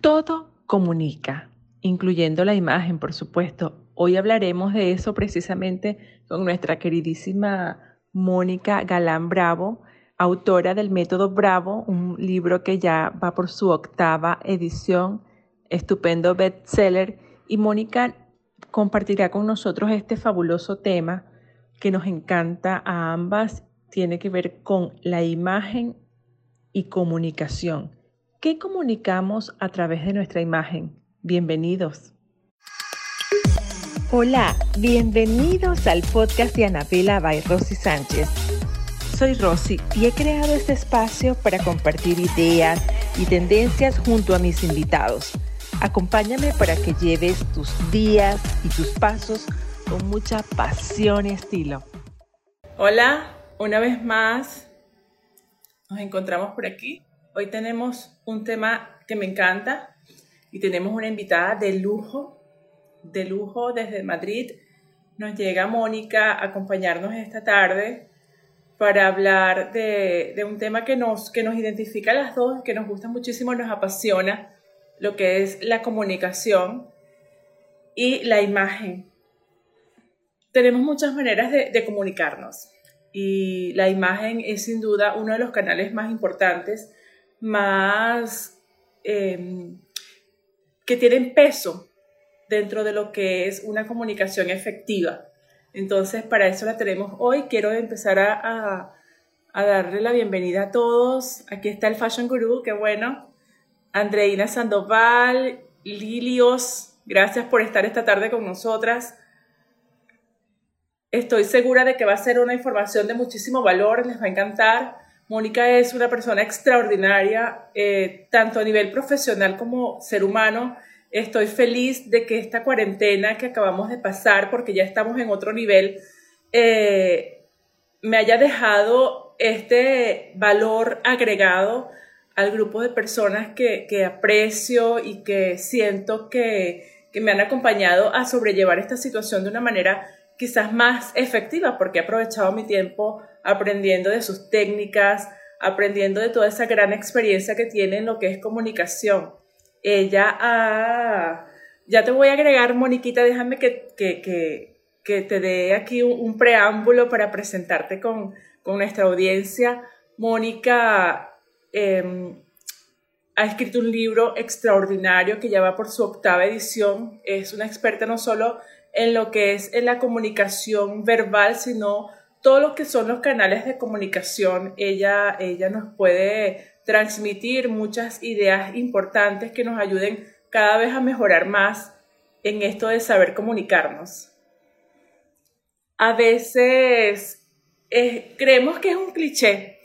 Todo comunica, incluyendo la imagen, por supuesto. Hoy hablaremos de eso precisamente con nuestra queridísima Mónica Galán Bravo, autora del Método Bravo, un libro que ya va por su octava edición, estupendo bestseller. Y Mónica compartirá con nosotros este fabuloso tema que nos encanta a ambas. Tiene que ver con la imagen y comunicación. ¿Qué comunicamos a través de nuestra imagen? Bienvenidos. Hola, bienvenidos al podcast de Anabela by Rosy Sánchez. Soy Rosy y he creado este espacio para compartir ideas y tendencias junto a mis invitados. Acompáñame para que lleves tus días y tus pasos con mucha pasión y estilo. Hola, una vez más nos encontramos por aquí. Hoy tenemos un tema que me encanta y tenemos una invitada de lujo, de lujo desde Madrid. Nos llega Mónica a acompañarnos esta tarde para hablar de, un tema que nos, que nos identifica a las dos, que nos gusta muchísimo, nos apasiona, lo que es la comunicación y la imagen. Tenemos muchas maneras de comunicarnos y la imagen es sin duda uno de los canales más importantes, más em, que tienen peso dentro de lo que es una comunicación efectiva. Entonces, para eso la tenemos hoy. Quiero empezar a, a, darle la bienvenida a todos. Aquí está el Fashion Guru, qué bueno. Andreina Sandoval, Lilios, gracias por estar esta tarde con nosotras. Estoy segura de que va a ser una información de muchísimo valor, les va a encantar. Mónica es una persona extraordinaria, eh, tanto a nivel profesional como ser humano. Estoy feliz de que esta cuarentena que acabamos de pasar, porque ya estamos en otro nivel, eh, me haya dejado este valor agregado al grupo de personas que, aprecio y que siento que, que me han acompañado a sobrellevar esta situación de una manera quizás más efectiva porque he aprovechado mi tiempo aprendiendo de sus técnicas, aprendiendo de toda esa gran experiencia que tiene en lo que es comunicación. Ella ha... Ya te voy a agregar, Moniquita, déjame que, te dé aquí un, preámbulo para presentarte con, nuestra audiencia. Mónica em, ha escrito un libro extraordinario que ya va por su octava edición. Es una experta no solo en lo que es en la comunicación verbal, sino todo lo que son los canales de comunicación. Ella, ella nos puede transmitir muchas ideas importantes que nos ayuden cada vez a mejorar más en esto de saber comunicarnos. A veces creemos que es un cliché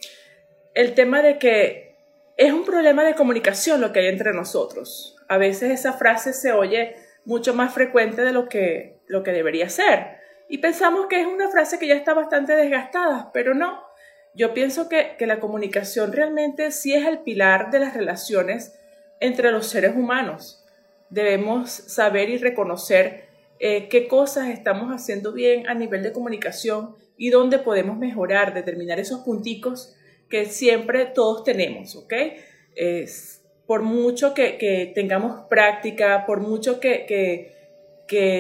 el tema de que es un problema de comunicación lo que hay entre nosotros. A veces esa frase se oye mucho más frecuente de lo que, lo que debería ser. Y pensamos que es una frase que ya está bastante desgastada, pero no. Yo pienso que, la comunicación realmente sí es el pilar de las relaciones entre los seres humanos. Debemos saber y reconocer eh, qué cosas estamos haciendo bien a nivel de comunicación y dónde podemos mejorar, determinar esos punticos que siempre todos tenemos, ¿ok? Es, por mucho que, tengamos práctica, por mucho que,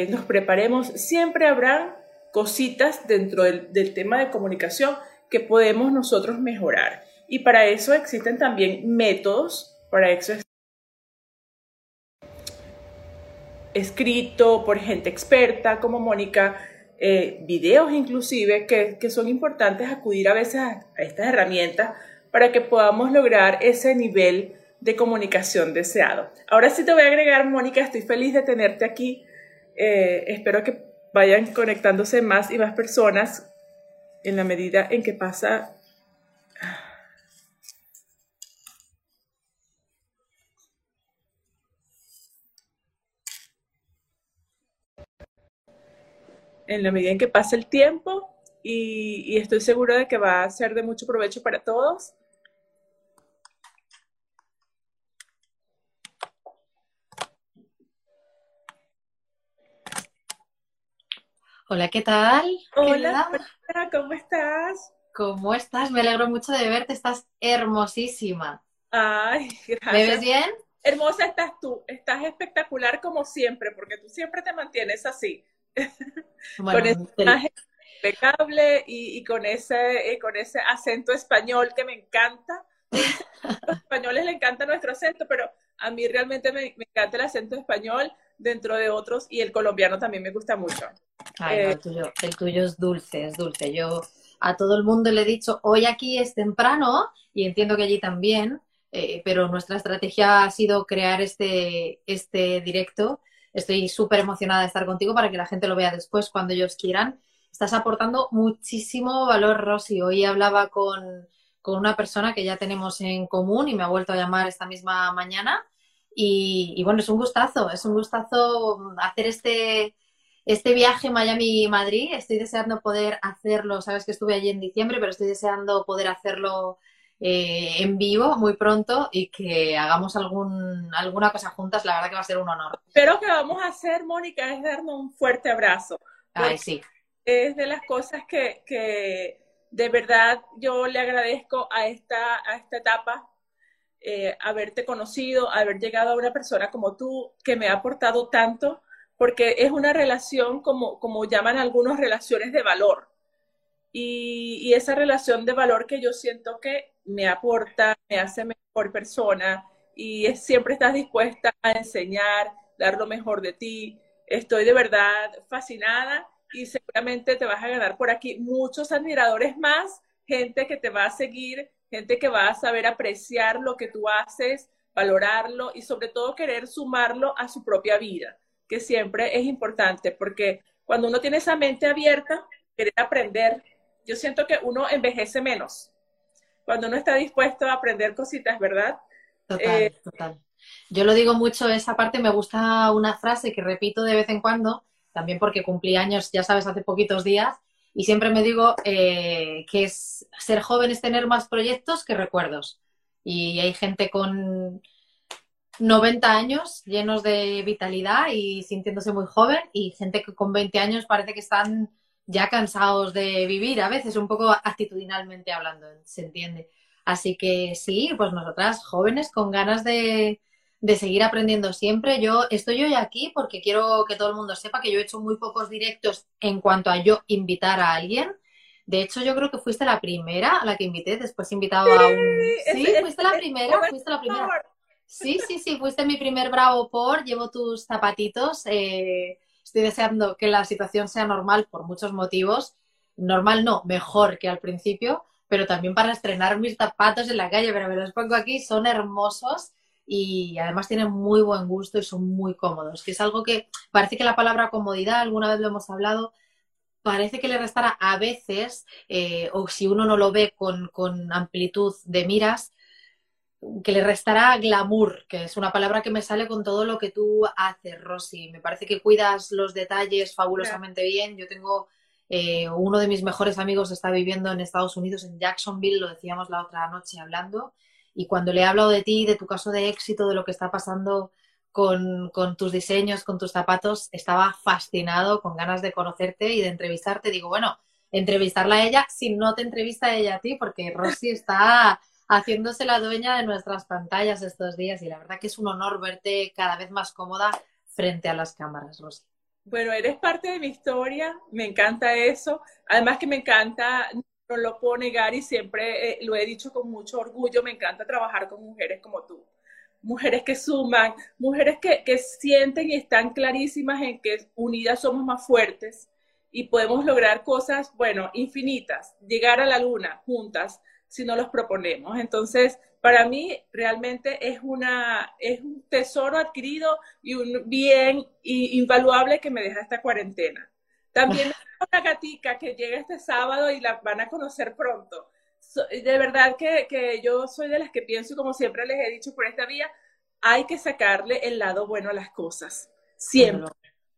nos preparemos, siempre habrá cositas dentro del, tema de comunicación que podemos nosotros mejorar. Y para eso existen también métodos, para eso es escrito por gente experta como Mónica, eh, videos inclusive, que, que, son importantes acudir a veces a, a estas herramientas para que podamos lograr ese nivel de comunicación deseado. Ahora sí te voy a agregar, Mónica, estoy feliz de tenerte aquí. Eh, espero que vayan conectándose más y más personas en la medida en que pasa en la medida en que pasa el tiempo y, y, estoy segura de que va a ser de mucho provecho para todos. Hola, ¿qué tal? Hola, ¿cómo estás? ¿Cómo estás? Me alegro mucho de verte, estás hermosísima. Ay, gracias. ¿Me ves bien? hermosa estás tú, estás espectacular como siempre, porque tú siempre te mantienes así. con ese impecable y, con, ese, con ese acento español que me encanta. A los españoles le encanta nuestro acento, pero a mí realmente me, encanta el acento español dentro de otros y el colombiano también me gusta mucho. Ay, el, tuyo, el tuyo es dulce, es dulce. Yo a todo el mundo le he dicho, hoy aquí es temprano y entiendo que allí también, eh, pero nuestra estrategia ha sido crear este, este directo. Estoy súper emocionada de estar contigo para que la gente lo vea después cuando ellos quieran. Estás aportando muchísimo valor, Rosy. Hoy hablaba con, con una persona que ya tenemos en común y me ha vuelto a llamar esta misma mañana. Y, y bueno, es un gustazo, es un gustazo hacer este, este viaje Miami-Madrid. Estoy deseando poder hacerlo, sabes que estuve allí en diciembre, pero estoy deseando poder hacerlo eh, en vivo muy pronto y que hagamos algún, alguna cosa juntas, la verdad que va a ser un honor. Pero que vamos a hacer, Mónica, es darnos un fuerte abrazo. Ay, sí. Es de las cosas que, que de verdad yo le agradezco a esta, a esta etapa, eh, haberte conocido, haber llegado a una persona como tú, que me ha aportado tanto, porque es una relación como, como llaman algunos relaciones de valor. Y, esa relación de valor que yo siento que me aporta, me hace mejor persona y siempre estás dispuesta a enseñar, dar lo mejor de ti. Estoy de verdad fascinada y seguramente te vas a ganar por aquí muchos admiradores más, gente que te va a seguir, gente que va a saber apreciar lo que tú haces, valorarlo y sobre todo querer sumarlo a su propia vida, que siempre es importante porque cuando uno tiene esa mente abierta, querer aprender, yo siento que uno envejece menos cuando uno está dispuesto a aprender cositas, ¿verdad? Total, eh, total. Yo lo digo mucho, esa parte me gusta una frase que repito de vez en cuando, también porque cumplí años, ya sabes, hace poquitos días, y siempre me digo eh, que es ser joven es tener más proyectos que recuerdos. Y hay gente con 90 años llenos de vitalidad y sintiéndose muy joven, y gente que con 20 años parece que están ya cansados de vivir, a veces un poco actitudinalmente hablando, se entiende. Así que sí, pues nosotras jóvenes con ganas de, de seguir aprendiendo siempre. Yo estoy hoy aquí porque quiero que todo el mundo sepa que yo he hecho muy pocos directos en cuanto a yo invitar a alguien. De hecho, yo creo que fuiste la primera a la que invité, después he invitado a un... Sí, fuiste la primera, fuiste la primera. Sí, sí, sí, fuiste mi primer bravo por, llevo tus zapatitos. Eh, estoy deseando que la situación sea normal por muchos motivos. Normal no, mejor que al principio, pero también para estrenar mis zapatos en la calle, pero me los pongo aquí, son hermosos y además tienen muy buen gusto y son muy cómodos, que es algo que parece que la palabra comodidad, alguna vez lo hemos hablado, parece que le restará a veces, eh, o si uno no lo ve con, con amplitud de miras, que le restará glamour, que es una palabra que me sale con todo lo que tú haces, Rosy. Me parece que cuidas los detalles fabulosamente bien. Yo tengo eh, uno de mis mejores amigos está viviendo en Estados Unidos, en Jacksonville, lo decíamos la otra noche hablando, y cuando le he hablado de ti, de tu caso de éxito, de lo que está pasando con, tus diseños, con tus zapatos, estaba fascinado, con ganas de conocerte y de entrevistarte. Digo, bueno, entrevistarla a ella si no te entrevista ella a ti, porque Rosy está haciéndose la dueña de nuestras pantallas estos días y la verdad que es un honor verte cada vez más cómoda frente a las cámaras, Rosy. Bueno, eres parte de mi historia, me encanta eso. Además que me encanta, lo puedo negar y siempre eh, lo he dicho con mucho orgullo, me encanta trabajar con mujeres como tú. Mujeres que suman, mujeres que, que sienten y están clarísimas en que unidas somos más fuertes y podemos lograr cosas, bueno, infinitas, llegar a la luna juntas, si no los proponemos. Entonces, para mí realmente es, una, es un tesoro adquirido y un bien invaluable que me deja esta cuarentena. También una gatica que llega este sábado y la van a conocer pronto. De verdad que, que yo soy de las que pienso, como siempre les he dicho por esta vía, hay que sacarle el lado bueno a las cosas. Siempre.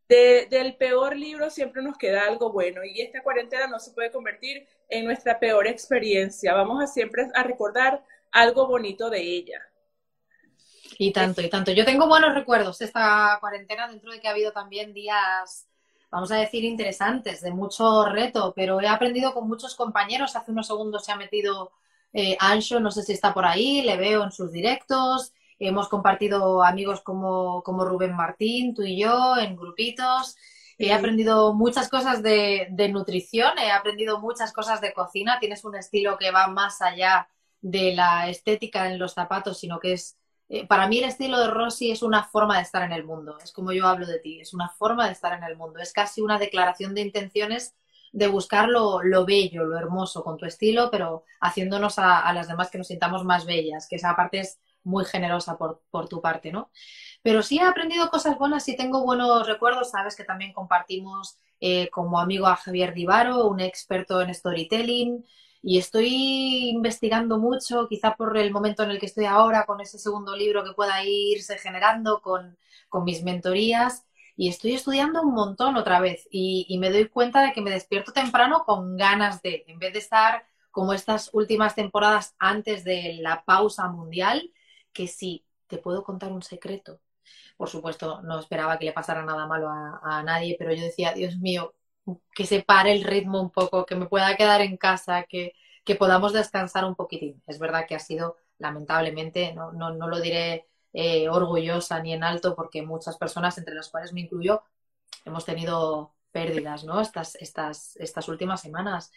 del peor libro siempre nos queda algo bueno y esta cuarentena no se puede convertir en nuestra peor experiencia. Vamos a siempre a recordar algo bonito de ella. Y tanto, y tanto. Yo tengo buenos recuerdos de esta cuarentena, dentro de que ha habido también días, vamos a decir, interesantes, de mucho reto, pero he aprendido con muchos compañeros. Hace unos segundos se ha metido eh, Ancho, no sé si está por ahí, le veo en sus directos. hemos compartido amigos como, como Rubén Martín, tú y yo, en grupitos. He aprendido muchas cosas de, de, nutrición, he aprendido muchas cosas de cocina. Tienes un estilo que va más allá de la estética en los zapatos, sino que es, eh, para mí el estilo de Rosy es una forma de estar en el mundo. Es como yo hablo de ti, es una forma de estar en el mundo. Es casi una declaración de intenciones de buscar lo, bello, lo hermoso con tu estilo, pero haciéndonos a, a, las demás que nos sintamos más bellas, que esa parte es muy generosa por, por tu parte, ¿no? Pero sí he aprendido cosas buenas, sí tengo buenos recuerdos, sabes que también compartimos eh, como amigo a Javier Divaro, un experto en storytelling, y estoy investigando mucho, quizá por el momento en el que estoy ahora, con ese segundo libro que pueda irse generando con, con mis mentorías, y estoy estudiando un montón otra vez, y, y me doy cuenta de que me despierto temprano con ganas de, en vez de estar como estas últimas temporadas antes de la pausa mundial, que sí, te puedo contar un secreto. Por supuesto, no esperaba que le pasara nada malo a, nadie, pero yo decía, Dios mío, que se pare el ritmo un poco, que me pueda quedar en casa, que, que podamos descansar un poquitín. Es verdad que ha sido, lamentablemente, no, no, no lo diré eh, orgullosa ni en alto, porque muchas personas, entre las cuales me incluyo, hemos tenido pérdidas, ¿no? Estas, estas, estas últimas semanas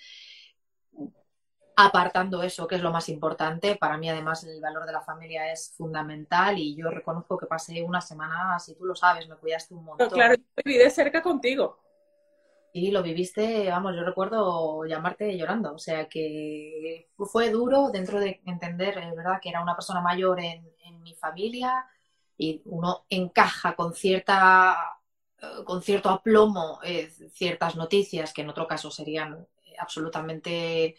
apartando eso, que es lo más importante. Para mí, además, el valor de la familia es fundamental y yo reconozco que pasé una semana, si tú lo sabes, me cuidaste un montón. claro, yo viví de cerca contigo. Y lo viviste, vamos, yo recuerdo llamarte llorando, o sea que fue duro dentro de entender, es verdad, que era una persona mayor en, mi familia y uno encaja con cierta eh, con cierto aplomo eh, ciertas noticias que en otro caso serían absolutamente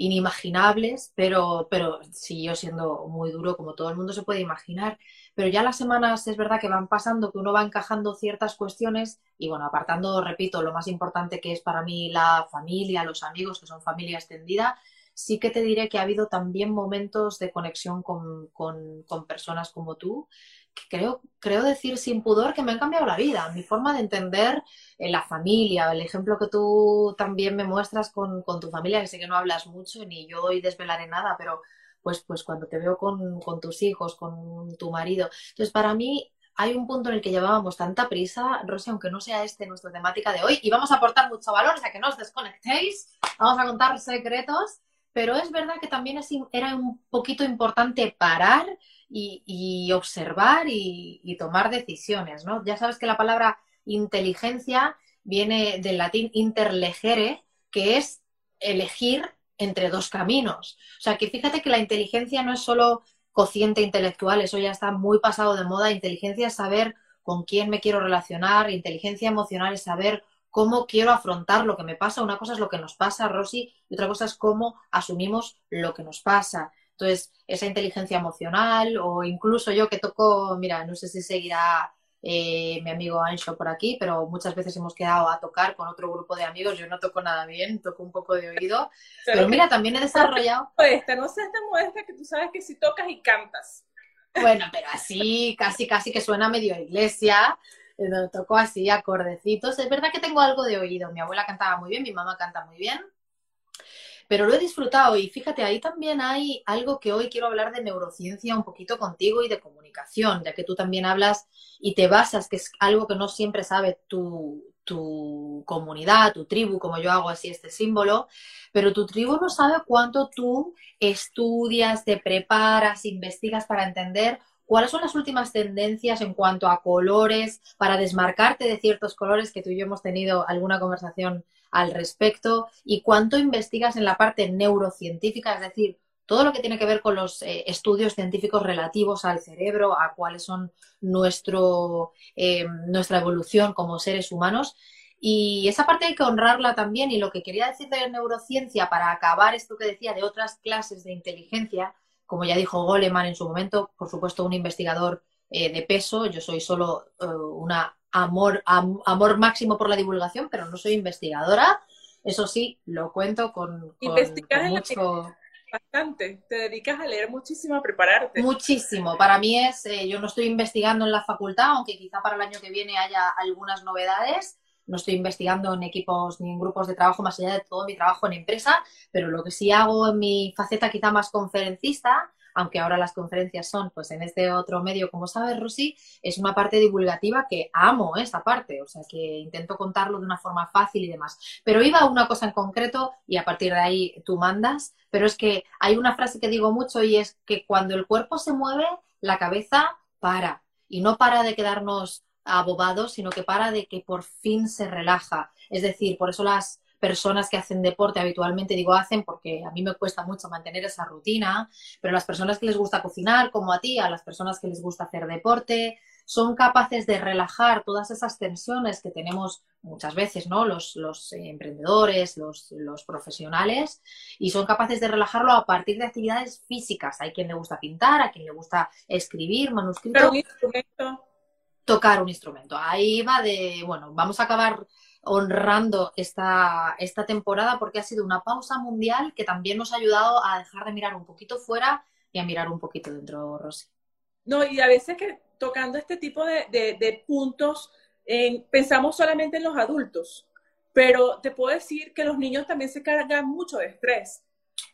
inimaginables, pero, pero siguió siendo muy duro, como todo el mundo se puede imaginar. Pero ya las semanas es verdad que van pasando, que uno va encajando ciertas cuestiones y bueno, apartando, repito, lo más importante que es para mí la familia, los amigos, que son familia extendida, sí que te diré que ha habido también momentos de conexión con, con, con personas como tú creo, creo decir sin pudor que me han cambiado la vida, mi forma de entender eh, la familia, el ejemplo que tú también me muestras con, tu familia, que sé que no hablas mucho, ni yo hoy desvelaré nada, pero pues, pues cuando te veo con, tus hijos, con tu marido. Entonces, para mí hay un punto en el que llevábamos tanta prisa, Rosy, aunque no sea este nuestra temática de hoy, y vamos a aportar mucho valor, o sea, que no os desconectéis, vamos a contar secretos, pero es verdad que también es, era un poquito importante parar y, observar y, tomar decisiones, ¿no? Ya sabes que la palabra inteligencia viene del latín interlegere, que es elegir entre dos caminos. O sea, que fíjate que la inteligencia no es solo cociente intelectual, eso ya está muy pasado de moda. Inteligencia es saber con quién me quiero relacionar, inteligencia emocional es saber cómo quiero afrontar lo que me pasa. Una cosa es lo que nos pasa, Rosy, y otra cosa es cómo asumimos lo que nos pasa. Entonces, esa inteligencia emocional o incluso yo que toco, mira, no sé si seguirá eh, mi amigo Ancho por aquí, pero muchas veces hemos quedado a tocar con otro grupo de amigos. Yo no toco nada bien, toco un poco de oído. Pero, mira, también he desarrollado. Esta, no seas tan modesta que tú sabes que si tocas y cantas. Bueno, pero así, casi, casi que suena medio iglesia. Eh, toco así, acordecitos. Es verdad que tengo algo de oído. Mi abuela cantaba muy bien, mi mamá canta muy bien pero lo he disfrutado y fíjate, ahí también hay algo que hoy quiero hablar de neurociencia un poquito contigo y de comunicación, ya que tú también hablas y te basas, que es algo que no siempre sabe tu, tu comunidad, tu tribu, como yo hago así este símbolo, pero tu tribu no sabe cuánto tú estudias, te preparas, investigas para entender cuáles son las últimas tendencias en cuanto a colores, para desmarcarte de ciertos colores que tú y yo hemos tenido alguna conversación al respecto y cuánto investigas en la parte neurocientífica, es decir, todo lo que tiene que ver con los eh, estudios científicos relativos al cerebro, a cuáles son nuestro, eh, nuestra evolución como seres humanos. Y esa parte hay que honrarla también. Y lo que quería decir de neurociencia, para acabar esto que decía de otras clases de inteligencia, como ya dijo Goleman en su momento, por supuesto un investigador eh, de peso, yo soy solo una amor, amor máximo por la divulgación, pero no soy investigadora. Eso sí, lo cuento con, mucho... Bastante, te dedicas a leer muchísimo, a prepararte. Muchísimo, para mí es, eh, yo no estoy investigando en la facultad, aunque quizá para el año que viene haya algunas novedades, no estoy investigando en equipos ni en grupos de trabajo más allá de todo mi trabajo en empresa, pero lo que sí hago en mi faceta quizá más conferencista, aunque ahora las conferencias son pues en este otro medio, como sabes, Rosy, es una parte divulgativa que amo esta parte, o sea que intento contarlo de una forma fácil y demás. Pero iba a una cosa en concreto y a partir de ahí tú mandas, pero es que hay una frase que digo mucho y es que cuando el cuerpo se mueve, la cabeza para y no para de quedarnos abobados, sino que para de que por fin se relaja. Es decir, por eso las personas que hacen deporte habitualmente, digo hacen porque a mí me cuesta mucho mantener esa rutina, pero las personas que les gusta cocinar, como a ti, a las personas que les gusta hacer deporte, son capaces de relajar todas esas tensiones que tenemos muchas veces, ¿no? Los, los emprendedores, los, los, profesionales, y son capaces de relajarlo a partir de actividades físicas. Hay quien le gusta pintar, a quien le gusta escribir, manuscrito. Tocar un instrumento. Ahí va de, bueno, vamos a acabar honrando esta, esta temporada porque ha sido una pausa mundial que también nos ha ayudado a dejar de mirar un poquito fuera y a mirar un poquito dentro, Rosy. No, y a veces que tocando este tipo de, de, puntos, pensamos solamente en los adultos, pero te puedo decir que los niños también se cargan mucho de estrés.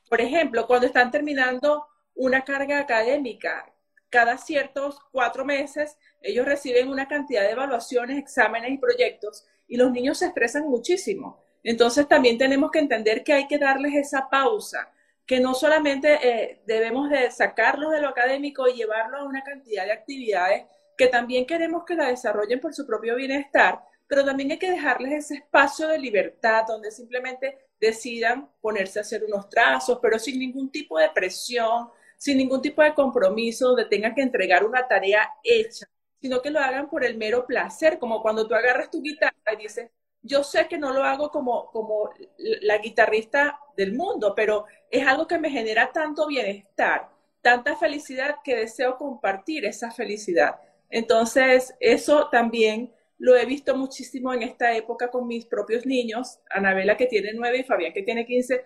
Por ejemplo, cuando están terminando una carga académica, cada ciertos cuatro meses ellos reciben una cantidad de evaluaciones, exámenes y proyectos y los niños se estresan muchísimo. Entonces también tenemos que entender que hay que darles esa pausa, que no solamente eh, debemos de sacarlos de lo académico y llevarlos a una cantidad de actividades que también queremos que la desarrollen por su propio bienestar, pero también hay que dejarles ese espacio de libertad donde simplemente decidan ponerse a hacer unos trazos, pero sin ningún tipo de presión, sin ningún tipo de compromiso, donde tengan que entregar una tarea hecha sino que lo hagan por el mero placer, como cuando tú agarras tu guitarra y dices, yo sé que no lo hago como, como la guitarrista del mundo, pero es algo que me genera tanto bienestar, tanta felicidad que deseo compartir esa felicidad. Entonces, eso también lo he visto muchísimo en esta época con mis propios niños, Anabela que tiene nueve y Fabián que tiene quince,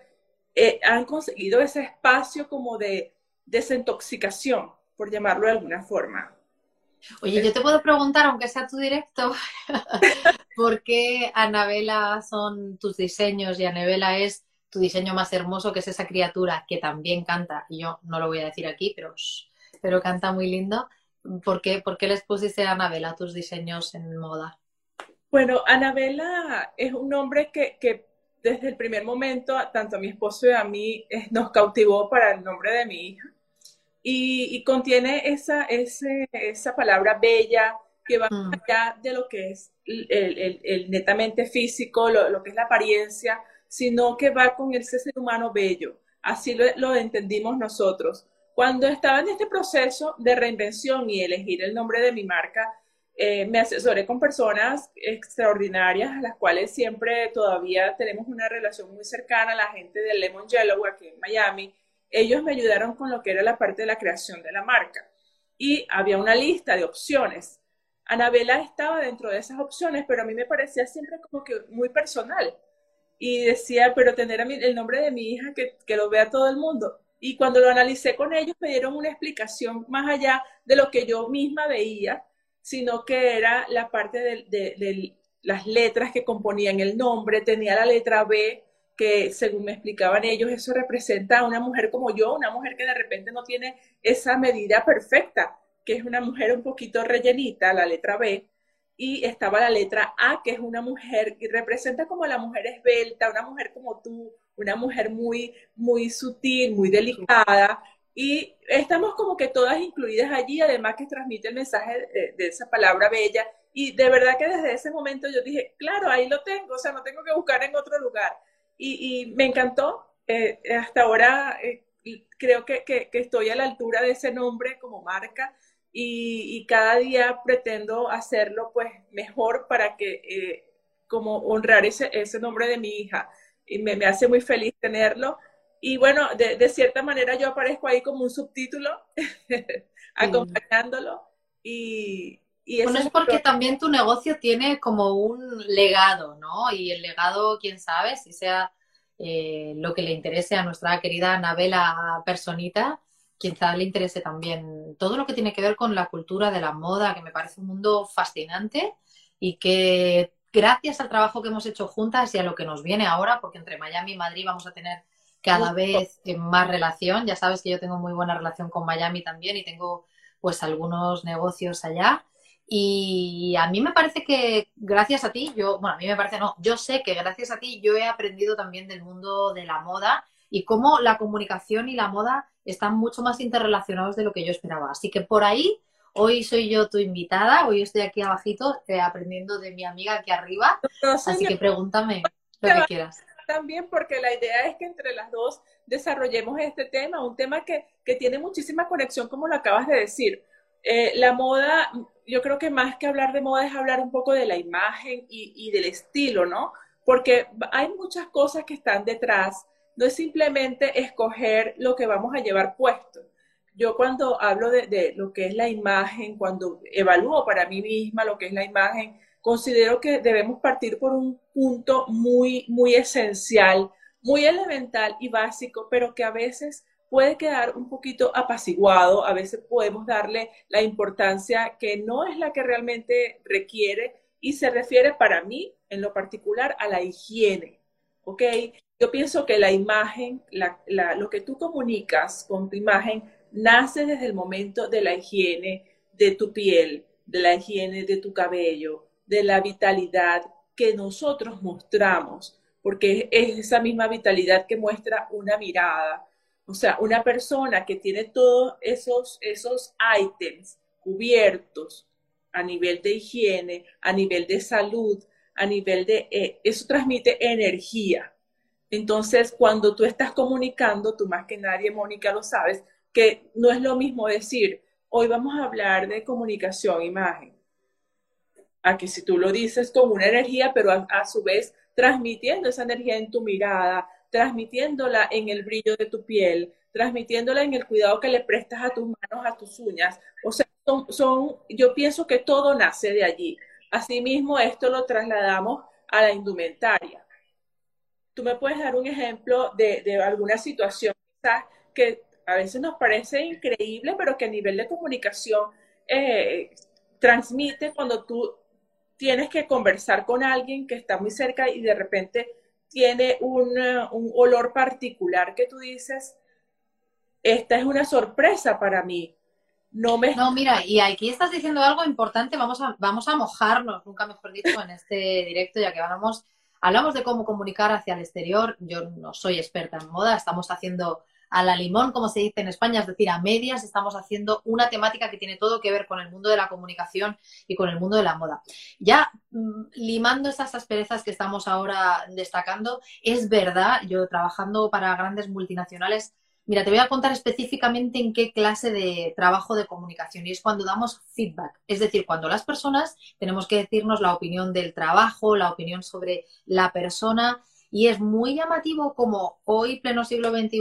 eh, han conseguido ese espacio como de desintoxicación, por llamarlo de alguna forma. Oye, yo te puedo preguntar, aunque sea tu directo, ¿por qué Anabela son tus diseños y Anabela es tu diseño más hermoso, que es esa criatura que también canta, y yo no lo voy a decir aquí, pero, pero canta muy lindo. ¿Por qué, ¿Por qué les pusiste a Anabela tus diseños en moda? Bueno, Anabela es un nombre que, que desde el primer momento, tanto a mi esposo y a mí, nos cautivó para el nombre de mi hija y, contiene esa, esa palabra bella que va mm. allá de lo que es el, netamente físico, lo, que es la apariencia, sino que va con ese ser humano bello. Así lo, entendimos nosotros. Cuando estaba en este proceso de reinvención y elegir el nombre de mi marca, eh, me asesoré con personas extraordinarias, a las cuales siempre todavía tenemos una relación muy cercana, la gente de Lemon Yellow aquí en Miami, ellos me ayudaron con lo que era la parte de la creación de la marca. Y había una lista de opciones. Anabela estaba dentro de esas opciones, pero a mí me parecía siempre como que muy personal. Y decía, pero tener el nombre de mi hija que, que lo vea todo el mundo. Y cuando lo analicé con ellos, me dieron una explicación más allá de lo que yo misma veía, sino que era la parte de, de las letras que componían el nombre, tenía la letra B, que según me explicaban ellos, eso representa a una mujer como yo, una mujer que de repente no tiene esa medida perfecta, que es una mujer un poquito rellenita, la letra B, y estaba la letra A, que es una mujer que representa como la mujer esbelta, una mujer como tú, una mujer muy, muy sutil, muy delicada, y estamos como que todas incluidas allí, además que transmite el mensaje de, de, esa palabra bella. Y de verdad que desde ese momento yo dije, claro, ahí lo tengo, o sea, no tengo que buscar en otro lugar y, me encantó. Eh, hasta ahora eh, creo que, estoy a la altura de ese nombre como marca y, cada día pretendo hacerlo pues mejor para que eh, como honrar ese, ese nombre de mi hija. Y me, hace muy feliz tenerlo. Y bueno, de, cierta manera yo aparezco ahí como un subtítulo, acompañándolo. Y, y bueno, es porque también tu negocio tiene como un legado, ¿no? Y el legado, quién sabe, si sea eh, lo que le interese a nuestra querida Anabela Personita, quizá le interese también todo lo que tiene que ver con la cultura de la moda, que me parece un mundo fascinante y que gracias al trabajo que hemos hecho juntas y a lo que nos viene ahora, porque entre Miami y Madrid vamos a tener cada vez más relación. Ya sabes que yo tengo muy buena relación con Miami también y tengo pues algunos negocios allá. Y a mí me parece que gracias a ti, yo, bueno, a mí me parece no, yo sé que gracias a ti yo he aprendido también del mundo de la moda y cómo la comunicación y la moda están mucho más interrelacionados de lo que yo esperaba. Así que por ahí, hoy soy yo tu invitada, hoy estoy aquí abajito eh, aprendiendo de mi amiga aquí arriba. Así que pregúntame lo que quieras. También porque la idea es que entre las dos desarrollemos este tema, un tema que, que tiene muchísima conexión, como lo acabas de decir. Eh, la moda, yo creo que más que hablar de moda es hablar un poco de la imagen y, y del estilo, ¿no? Porque hay muchas cosas que están detrás no es simplemente escoger lo que vamos a llevar puesto. Yo cuando hablo de, lo que es la imagen, cuando evalúo para mí misma lo que es la imagen, considero que debemos partir por un punto muy, muy esencial, muy elemental y básico, pero que a veces puede quedar un poquito apaciguado, a veces podemos darle la importancia que no es la que realmente requiere y se refiere para mí en lo particular a la higiene, ¿ok? Yo pienso que la imagen, lo que tú comunicas con tu imagen, nace desde el momento de la higiene de tu piel, de la higiene de tu cabello, de la vitalidad que nosotros mostramos, porque es esa misma vitalidad que muestra una mirada. O sea, una persona que tiene todos esos, esos ítems cubiertos a nivel de higiene, a nivel de salud, a nivel de... Eh, eso transmite energía. Entonces, cuando tú estás comunicando, tú más que nadie, Mónica, lo sabes, que no es lo mismo decir, hoy vamos a hablar de comunicación, imagen, a que si tú lo dices con una energía, pero a, su vez transmitiendo esa energía en tu mirada, transmitiéndola en el brillo de tu piel, transmitiéndola en el cuidado que le prestas a tus manos, a tus uñas. O sea, son, yo pienso que todo nace de allí. Asimismo, esto lo trasladamos a la indumentaria tú me puedes dar un ejemplo de, alguna situación que a veces nos parece increíble, pero que a nivel de comunicación eh, transmite cuando tú tienes que conversar con alguien que está muy cerca y de repente tiene un, un olor particular que tú dices, esta es una sorpresa para mí. No, me... no, mira, y aquí estás diciendo algo importante, vamos a, vamos a mojarnos, nunca mejor dicho, en este directo, ya que vamos Hablamos de cómo comunicar hacia el exterior. Yo no soy experta en moda, estamos haciendo a la limón, como se dice en España, es decir, a medias, estamos haciendo una temática que tiene todo que ver con el mundo de la comunicación y con el mundo de la moda. Ya mm, limando esas asperezas que estamos ahora destacando, es verdad, yo trabajando para grandes multinacionales, Mira, te voy a contar específicamente en qué clase de trabajo de comunicación y es cuando damos feedback. Es decir, cuando las personas tenemos que decirnos la opinión del trabajo, la opinión sobre la persona y es muy llamativo como hoy, pleno siglo XXI,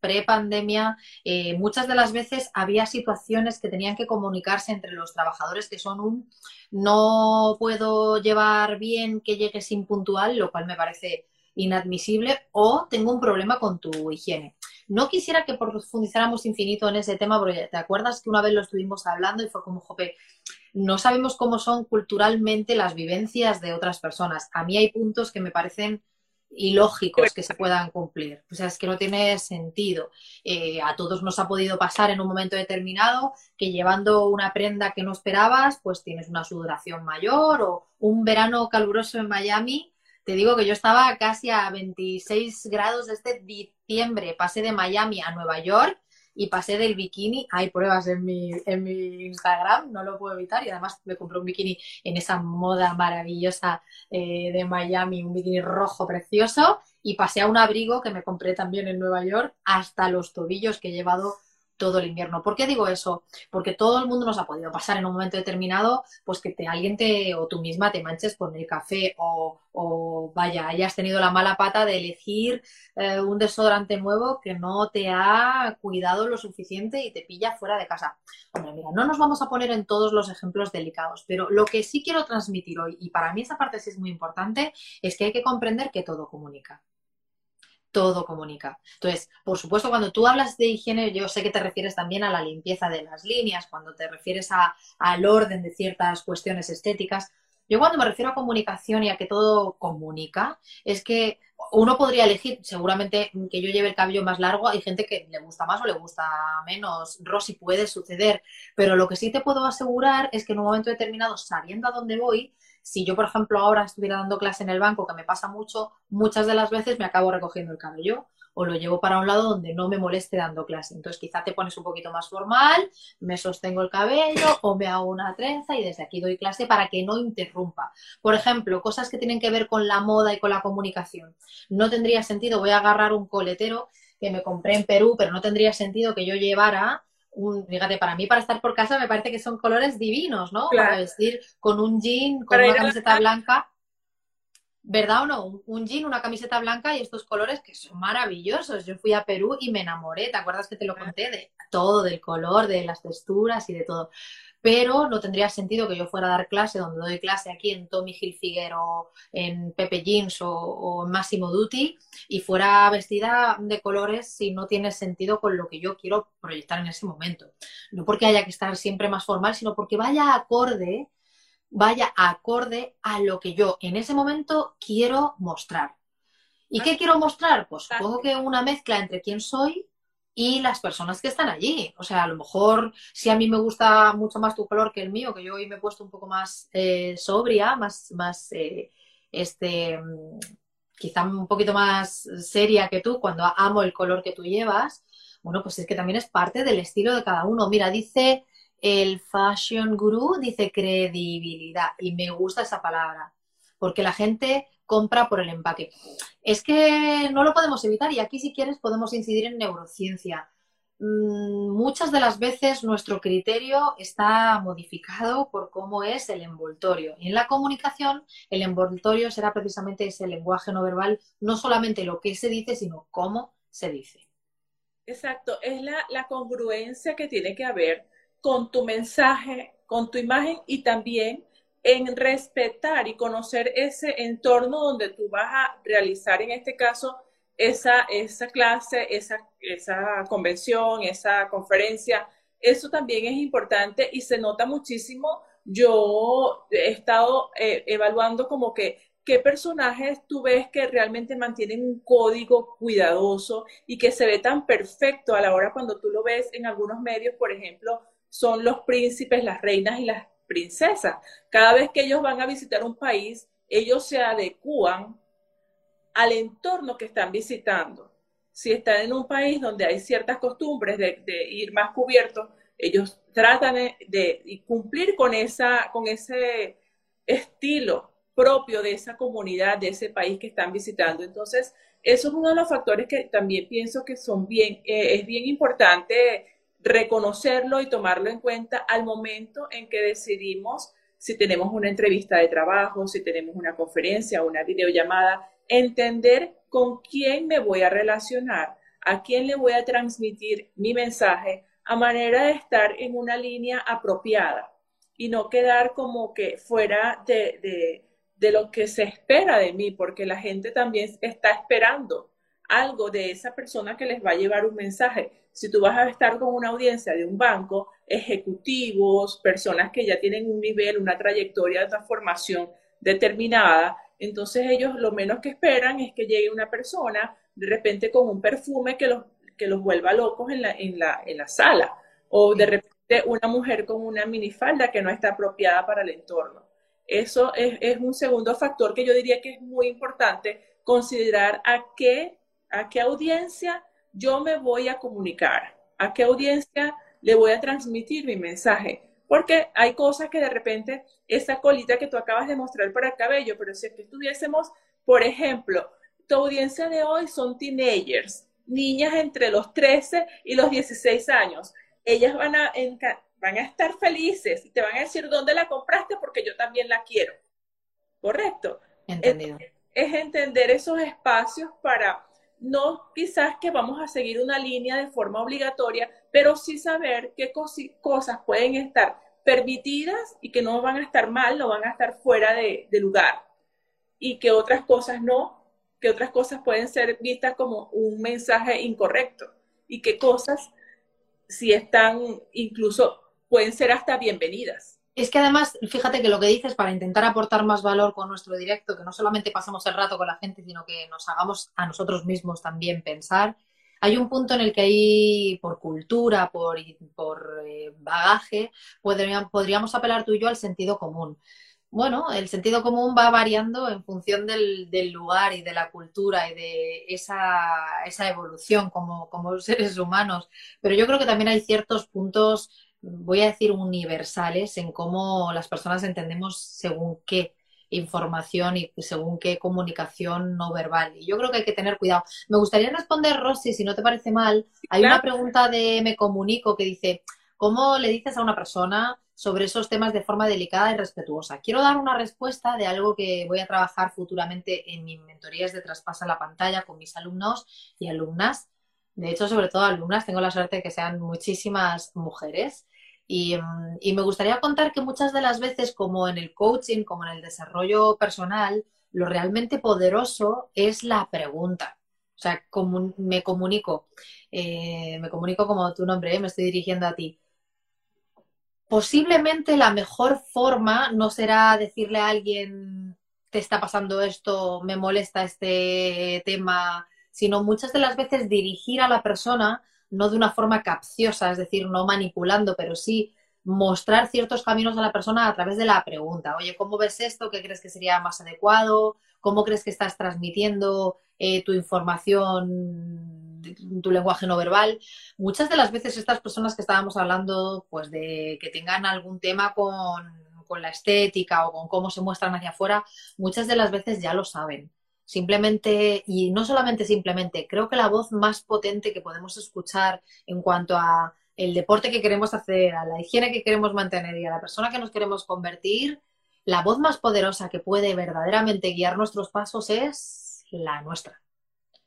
pre-pandemia, eh, muchas de las veces había situaciones que tenían que comunicarse entre los trabajadores que son un no puedo llevar bien que llegues impuntual, lo cual me parece inadmisible, o tengo un problema con tu higiene. No quisiera que profundizáramos infinito en ese tema, porque te acuerdas que una vez lo estuvimos hablando y fue como, jope, no sabemos cómo son culturalmente las vivencias de otras personas. A mí hay puntos que me parecen ilógicos que se puedan cumplir. O sea, es que no tiene sentido. Eh, a todos nos ha podido pasar en un momento determinado que llevando una prenda que no esperabas, pues tienes una sudoración mayor o un verano caluroso en Miami te digo que yo estaba casi a 26 grados este diciembre. Pasé de Miami a Nueva York y pasé del bikini. Hay pruebas en mi, en mi Instagram, no lo puedo evitar. Y además me compré un bikini en esa moda maravillosa eh, de Miami, un bikini rojo precioso. Y pasé a un abrigo que me compré también en Nueva York hasta los tobillos que he llevado todo el invierno. ¿Por qué digo eso? Porque todo el mundo nos ha podido pasar en un momento determinado, pues que te, alguien te o tú misma te manches con el café o, vaya, hayas tenido la mala pata de elegir eh, un desodorante nuevo que no te ha cuidado lo suficiente y te pilla fuera de casa. Mira, no nos vamos a poner en todos los ejemplos delicados, pero lo que sí quiero transmitir hoy, y para mí esa parte sí es muy importante, es que hay que comprender que todo comunica todo comunica. Entonces, por supuesto, cuando tú hablas de higiene, yo sé que te refieres también a la limpieza de las líneas, cuando te refieres a, al orden de ciertas cuestiones estéticas. Yo cuando me refiero a comunicación y a que todo comunica, es que uno podría elegir, seguramente que yo lleve el cabello más largo, hay gente que le gusta más o le gusta menos, Rosy, puede suceder, pero lo que sí te puedo asegurar es que en un momento determinado, sabiendo a dónde voy, si yo, por ejemplo, ahora estuviera dando clase en el banco, que me pasa mucho, muchas de las veces me acabo recogiendo el cabello o lo llevo para un lado donde no me moleste dando clase. Entonces quizá te pones un poquito más formal, me sostengo el cabello o me hago una trenza y desde aquí doy clase para que no interrumpa. Por ejemplo, cosas que tienen que ver con la moda y con la comunicación. No tendría sentido, voy a agarrar un coletero que me compré en Perú, pero no tendría sentido que yo llevara un, fíjate, para mí para estar por casa me parece que son colores divinos, ¿no? Para vestir con un jean, con una camiseta blanca. ¿Verdad o no? Un, jean, una camiseta blanca y estos colores que son maravillosos. Yo fui a Perú y me enamoré, ¿te acuerdas que te lo conté? De todo, del color, de las texturas y de todo. Pero no tendría sentido que yo fuera a dar clase donde doy clase aquí en Tommy Hilfiger o en Pepe Jeans o, en Massimo Duty y fuera vestida de colores si no tiene sentido con lo que yo quiero proyectar en ese momento. No porque haya que estar siempre más formal, sino porque vaya acorde vaya acorde a lo que yo en ese momento quiero mostrar. ¿Y qué quiero mostrar? Pues supongo que una mezcla entre quién soy y las personas que están allí. O sea, a lo mejor si a mí me gusta mucho más tu color que el mío, que yo hoy me he puesto un poco más eh, sobria, más, más eh, este, mm, quizá un poquito más seria que tú, cuando amo el color que tú llevas, bueno, pues es que también es parte del estilo de cada uno. Mira, dice el fashion guru dice credibilidad y me gusta esa palabra porque la gente compra por el empaque. Es que no lo podemos evitar y aquí si quieres podemos incidir en neurociencia. Mm, muchas de las veces nuestro criterio está modificado por cómo es el envoltorio. Y en la comunicación, el envoltorio será precisamente ese lenguaje no verbal, no solamente lo que se dice, sino cómo se dice. Exacto, es la, la congruencia que tiene que haber con tu mensaje, con tu imagen y también en respetar y conocer ese entorno donde tú vas a realizar, en este caso, esa, esa clase, esa, esa convención, esa conferencia. Eso también es importante y se nota muchísimo. Yo he estado eh, evaluando como que qué personajes tú ves que realmente mantienen un código cuidadoso y que se ve tan perfecto a la hora cuando tú lo ves en algunos medios, por ejemplo, son los príncipes, las reinas y las princesas. Cada vez que ellos van a visitar un país, ellos se adecúan al entorno que están visitando. Si están en un país donde hay ciertas costumbres de, ir más cubiertos, ellos tratan de, cumplir con, esa, con ese estilo propio de esa comunidad, de ese país que están visitando. Entonces, eso es uno de los factores que también pienso que son bien, eh, es bien importante reconocerlo y tomarlo en cuenta al momento en que decidimos si tenemos una entrevista de trabajo, si tenemos una conferencia, una videollamada, entender con quién me voy a relacionar, a quién le voy a transmitir mi mensaje, a manera de estar en una línea apropiada y no quedar como que fuera de, de, de lo que se espera de mí, porque la gente también está esperando algo de esa persona que les va a llevar un mensaje. Si tú vas a estar con una audiencia de un banco, ejecutivos, personas que ya tienen un nivel, una trayectoria de formación determinada, entonces ellos lo menos que esperan es que llegue una persona de repente con un perfume que los, que los vuelva locos en la, en, la, en la sala, o de repente una mujer con una minifalda que no está apropiada para el entorno. Eso es, es un segundo factor que yo diría que es muy importante considerar a qué a qué audiencia yo me voy a comunicar, a qué audiencia le voy a transmitir mi mensaje. Porque hay cosas que de repente, esa colita que tú acabas de mostrar para el cabello, pero si estuviésemos, por ejemplo, tu audiencia de hoy son teenagers, niñas entre los 13 y los 16 años. Ellas van a, van a estar felices y te van a decir dónde la compraste porque yo también la quiero. ¿Correcto? Entendido. es entender esos espacios para no quizás que vamos a seguir una línea de forma obligatoria, pero sí saber qué cosas pueden estar permitidas y que no van a estar mal, no van a estar fuera de, lugar. Y que otras cosas no, que otras cosas pueden ser vistas como un mensaje incorrecto. Y qué cosas, si están incluso, pueden ser hasta bienvenidas. Es que además, fíjate que lo que dices para intentar aportar más valor con nuestro directo, que no solamente pasemos el rato con la gente, sino que nos hagamos a nosotros mismos también pensar, hay un punto en el que hay, por cultura, por, por eh, bagaje, podríamos apelar tú y yo al sentido común. Bueno, el sentido común va variando en función del, lugar y de la cultura y de esa, esa evolución como, como seres humanos, pero yo creo que también hay ciertos puntos voy a decir, universales en cómo las personas entendemos según qué información y según qué comunicación no verbal. Y yo creo que hay que tener cuidado. Me gustaría responder, Rosy, si no te parece mal. Hay una pregunta de Me Comunico que dice, ¿cómo le dices a una persona sobre esos temas de forma delicada y respetuosa? Quiero dar una respuesta de algo que voy a trabajar futuramente en mis mentorías de traspasa la pantalla con mis alumnos y alumnas. De hecho, sobre todo alumnas, tengo la suerte de que sean muchísimas mujeres Mm, y, me gustaría contar que muchas de las veces, como en el coaching, como en el desarrollo personal, lo realmente poderoso es la pregunta. O sea, me comunico, eh, me comunico como tu nombre, eh, me estoy dirigiendo a ti. Posiblemente la mejor forma no será decirle a alguien, te está pasando esto, me molesta este tema, sino muchas de las veces dirigir a la persona no de una forma capciosa, es decir, no manipulando, pero sí mostrar ciertos caminos a la persona a través de la pregunta. Oye, ¿cómo ves esto? ¿Qué crees que sería más adecuado? ¿Cómo crees que estás transmitiendo eh, tu información, tu lenguaje no verbal? Muchas de las veces estas personas que estábamos hablando, pues de que tengan algún tema con, con la estética o con cómo se muestran hacia afuera, muchas de las veces ya lo saben. Simplemente, y no solamente simplemente, creo que la voz más potente que podemos escuchar en cuanto a el deporte que queremos hacer, a la higiene que queremos mantener y a la persona que nos queremos convertir, la voz más poderosa que puede verdaderamente guiar nuestros pasos es la nuestra.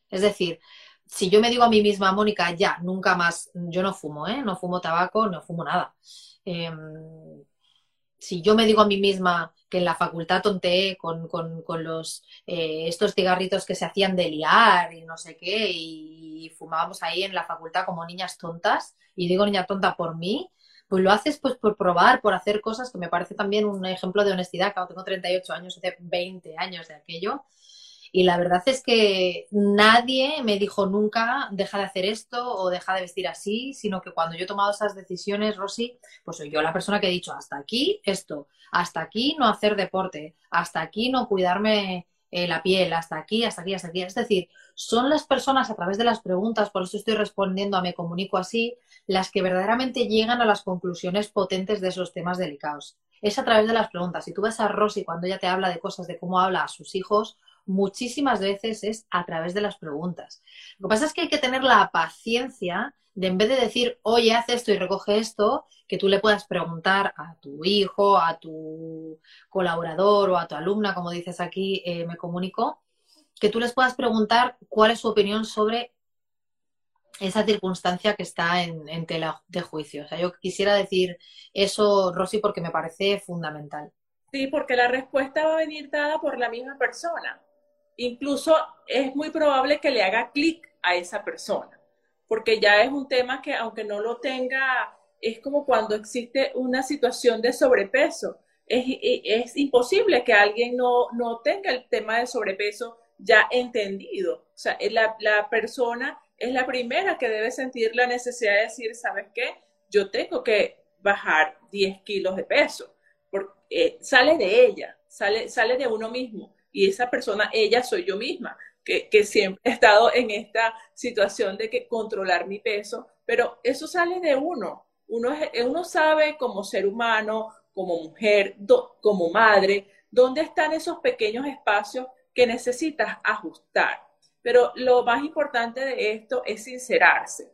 Es decir, si yo me digo a mí misma, Mónica, ya, nunca más, yo no fumo, ¿eh? No fumo tabaco, no fumo nada. Em, si yo me digo a mí misma que en la facultad tonteé con, los, eh, estos cigarritos que se hacían de liar y no sé qué, y fumábamos ahí en la facultad como niñas tontas, y digo niña tonta por mí, pues lo haces pues por probar, por hacer cosas que me parece también un ejemplo de honestidad, claro, tengo 38 años, hace 20 años de aquello, y la verdad es que nadie me dijo nunca deja de hacer esto o deja de vestir así, sino que cuando yo he tomado esas decisiones, Rosy, pues soy yo la persona que he dicho hasta aquí esto, hasta aquí no hacer deporte, hasta aquí no cuidarme eh, la piel, hasta aquí, hasta aquí, hasta aquí. Es decir, son las personas a través de las preguntas, por eso estoy respondiendo a me comunico así, las que verdaderamente llegan a las conclusiones potentes de esos temas delicados. Es a través de las preguntas. Si tú ves a Rosy cuando ella te habla de cosas de cómo habla a sus hijos, muchísimas veces es a través de las preguntas. Lo que pasa es que hay que tener la paciencia de en vez de decir, oye, haz esto y recoge esto, que tú le puedas preguntar a tu hijo, a tu colaborador o a tu alumna, como dices aquí, eh, me comunico, que tú les puedas preguntar cuál es su opinión sobre esa circunstancia que está en, en tela de juicio. O sea, yo quisiera decir eso, Rosy, porque me parece fundamental. Sí, porque la respuesta va a venir dada por la misma persona incluso es muy probable que le haga clic a esa persona, porque ya es un tema que aunque no lo tenga, es como cuando existe una situación de sobrepeso. Es, imposible que alguien no, tenga el tema de sobrepeso ya entendido. O sea, la, la persona es la primera que debe sentir la necesidad de decir, ¿sabes qué? Yo tengo que bajar 10 kilos de peso. Porque, eh, sale de ella, sale, sale de uno mismo y esa persona, ella soy yo misma, que, siempre he estado en esta situación de que controlar mi peso, pero eso sale de uno. Uno, uno sabe como ser humano, como mujer, como madre, dónde están esos pequeños espacios que necesitas ajustar. Pero lo más importante de esto es sincerarse,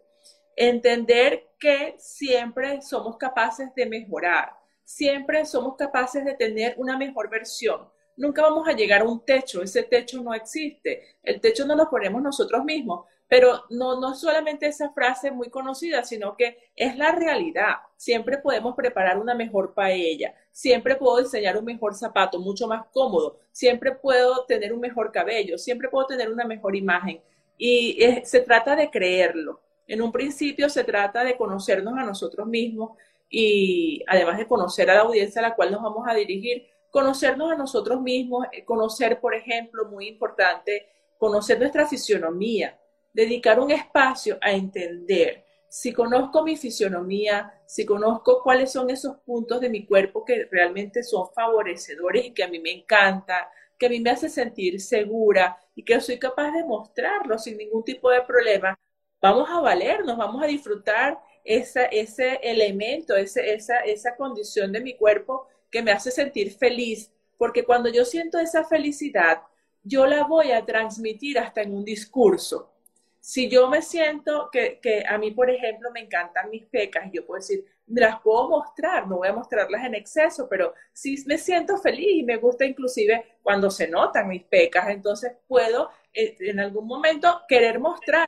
entender que siempre somos capaces de mejorar, siempre somos capaces de tener una mejor versión, nunca vamos a llegar a un techo, ese techo no existe, el techo no lo ponemos nosotros mismos, pero no, no solamente esa frase muy conocida, sino que es la realidad. Siempre podemos preparar una mejor paella, siempre puedo diseñar un mejor zapato, mucho más cómodo, siempre puedo tener un mejor cabello, siempre puedo tener una mejor imagen. Y se trata de creerlo. En un principio se trata de conocernos a nosotros mismos y además de conocer a la audiencia a la cual nos vamos a dirigir, conocernos a nosotros mismos, eh, conocer, por ejemplo, muy importante, conocer nuestra fisionomía, dedicar un espacio a entender. Si conozco mi fisionomía, si conozco cuáles son esos puntos de mi cuerpo que realmente son favorecedores y que a mí me encanta, que a mí me hace sentir segura y que soy capaz de mostrarlo sin ningún tipo de problema, vamos a valernos, vamos a disfrutar esa, ese elemento, ese, esa, esa condición de mi cuerpo que me hace sentir feliz, porque cuando yo siento esa felicidad, yo la voy a transmitir hasta en un discurso. Si yo me siento que, que a mí, por ejemplo, me encantan mis pecas, yo puedo decir, las puedo mostrar, no voy a mostrarlas en exceso, pero si me siento feliz y me gusta inclusive cuando se notan mis pecas, entonces puedo eh, en algún momento querer mostrar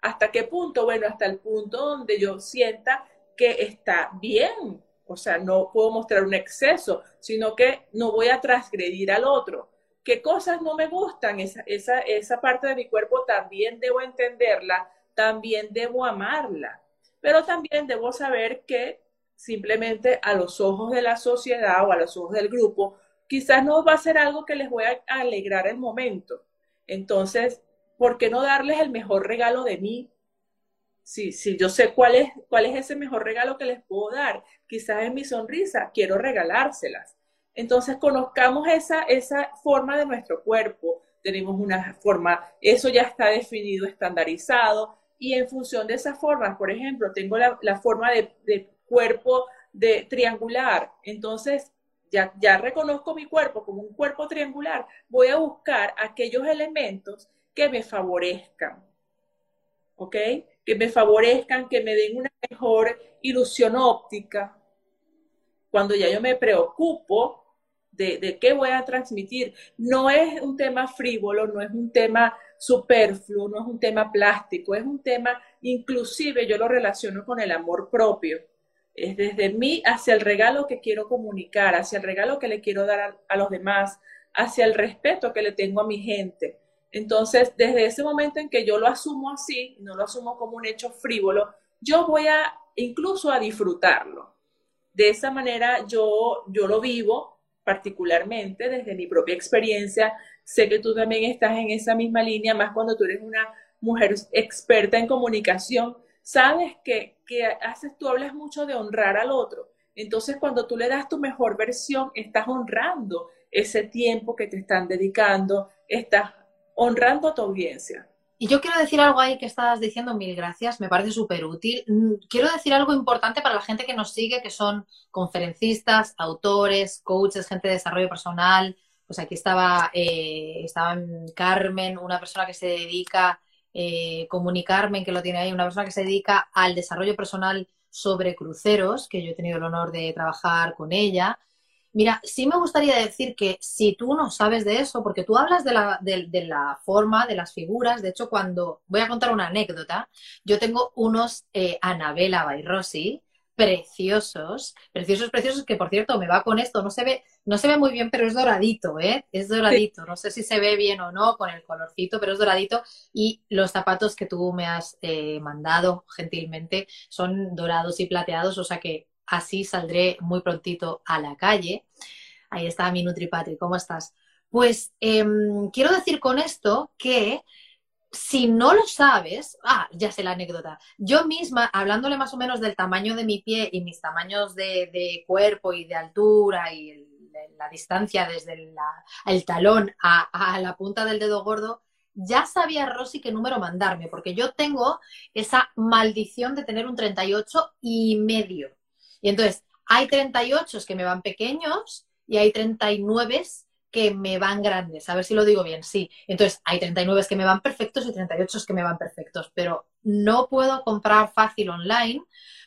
hasta qué punto, bueno, hasta el punto donde yo sienta que está bien, o sea, no puedo mostrar un exceso, sino que no voy a transgredir al otro. ¿Qué cosas no me gustan? Esa, esa, esa parte de mi cuerpo también debo entenderla, también debo amarla pero también debo saber que simplemente a los ojos de la sociedad o a los ojos del grupo, quizás no va a ser algo que les voy a alegrar el momento. Entonces, ¿por qué no darles el mejor regalo de mí? Si, si yo sé cuál es, cuál es ese mejor regalo que les puedo dar, quizás es mi sonrisa, quiero regalárselas. Entonces, conozcamos esa, esa forma de nuestro cuerpo. Tenemos una forma, eso ya está definido, estandarizado, y en función de esa forma, por ejemplo, tengo la, forma de, cuerpo de triangular, entonces ya, ya reconozco mi cuerpo como un cuerpo triangular, voy a buscar aquellos elementos que me favorezcan, ¿ok? Que me favorezcan, que me den una mejor ilusión óptica. Cuando ya yo me preocupo de, qué voy a transmitir. No es un tema frívolo, no es un tema superfluo, no es un tema plástico, es un tema, inclusive yo lo relaciono con el amor propio. Es desde mí hacia el regalo que quiero comunicar, hacia el regalo que le quiero dar a, a los demás, hacia el respeto que le tengo a mi gente. Entonces, desde ese momento en que yo lo asumo así, no lo asumo como un hecho frívolo, yo voy a incluso a disfrutarlo. De esa manera yo, yo lo vivo, particularmente desde mi propia experiencia, sé que tú también estás en esa misma línea, más cuando tú eres una mujer experta en comunicación, sabes que, que haces, tú hablas mucho de honrar al otro. Entonces, cuando tú le das tu mejor versión, estás honrando ese tiempo que te están dedicando, estás honrando a tu audiencia. Y yo quiero decir algo ahí que estás diciendo, mil gracias, me parece súper útil. Mm, quiero decir algo importante para la gente que nos sigue, que son conferencistas, autores, coaches, gente de desarrollo personal. Pues aquí estaba, eh, estaba Carmen, una persona que se dedica, eh, comunicarme, que lo tiene ahí, una persona que se dedica al desarrollo personal sobre cruceros, que yo he tenido el honor de trabajar con ella. Mira, sí me gustaría decir que si tú no sabes de eso, porque tú hablas de la, de, la forma, de las figuras, de hecho cuando voy a contar una anécdota, yo tengo unos eh, Anabela Bairossi preciosos, preciosos, preciosos, que por cierto me va con esto, no se ve, no se ve muy bien, pero es doradito, ¿eh? Es doradito, no sé si se ve bien o no con el colorcito, pero es doradito y los zapatos que tú me has eh, mandado gentilmente son dorados y plateados, o sea que así saldré muy prontito a la calle. Ahí está mi NutriPatri, ¿cómo estás? Pues em, quiero decir con esto que si no lo sabes, ah, ya sé la anécdota. Yo misma, hablándole más o menos del tamaño de mi pie y mis tamaños de, cuerpo y de altura y la distancia desde el talón a, a, la punta del dedo gordo, ya sabía Rosy qué número mandarme, porque yo tengo esa maldición de tener un 38 y medio. Y entonces, hay 38 que me van pequeños y hay 39 que me van grandes. A ver si lo digo bien, sí. Entonces, hay 39 que me van perfectos y 38 que me van perfectos, pero no puedo comprar fácil online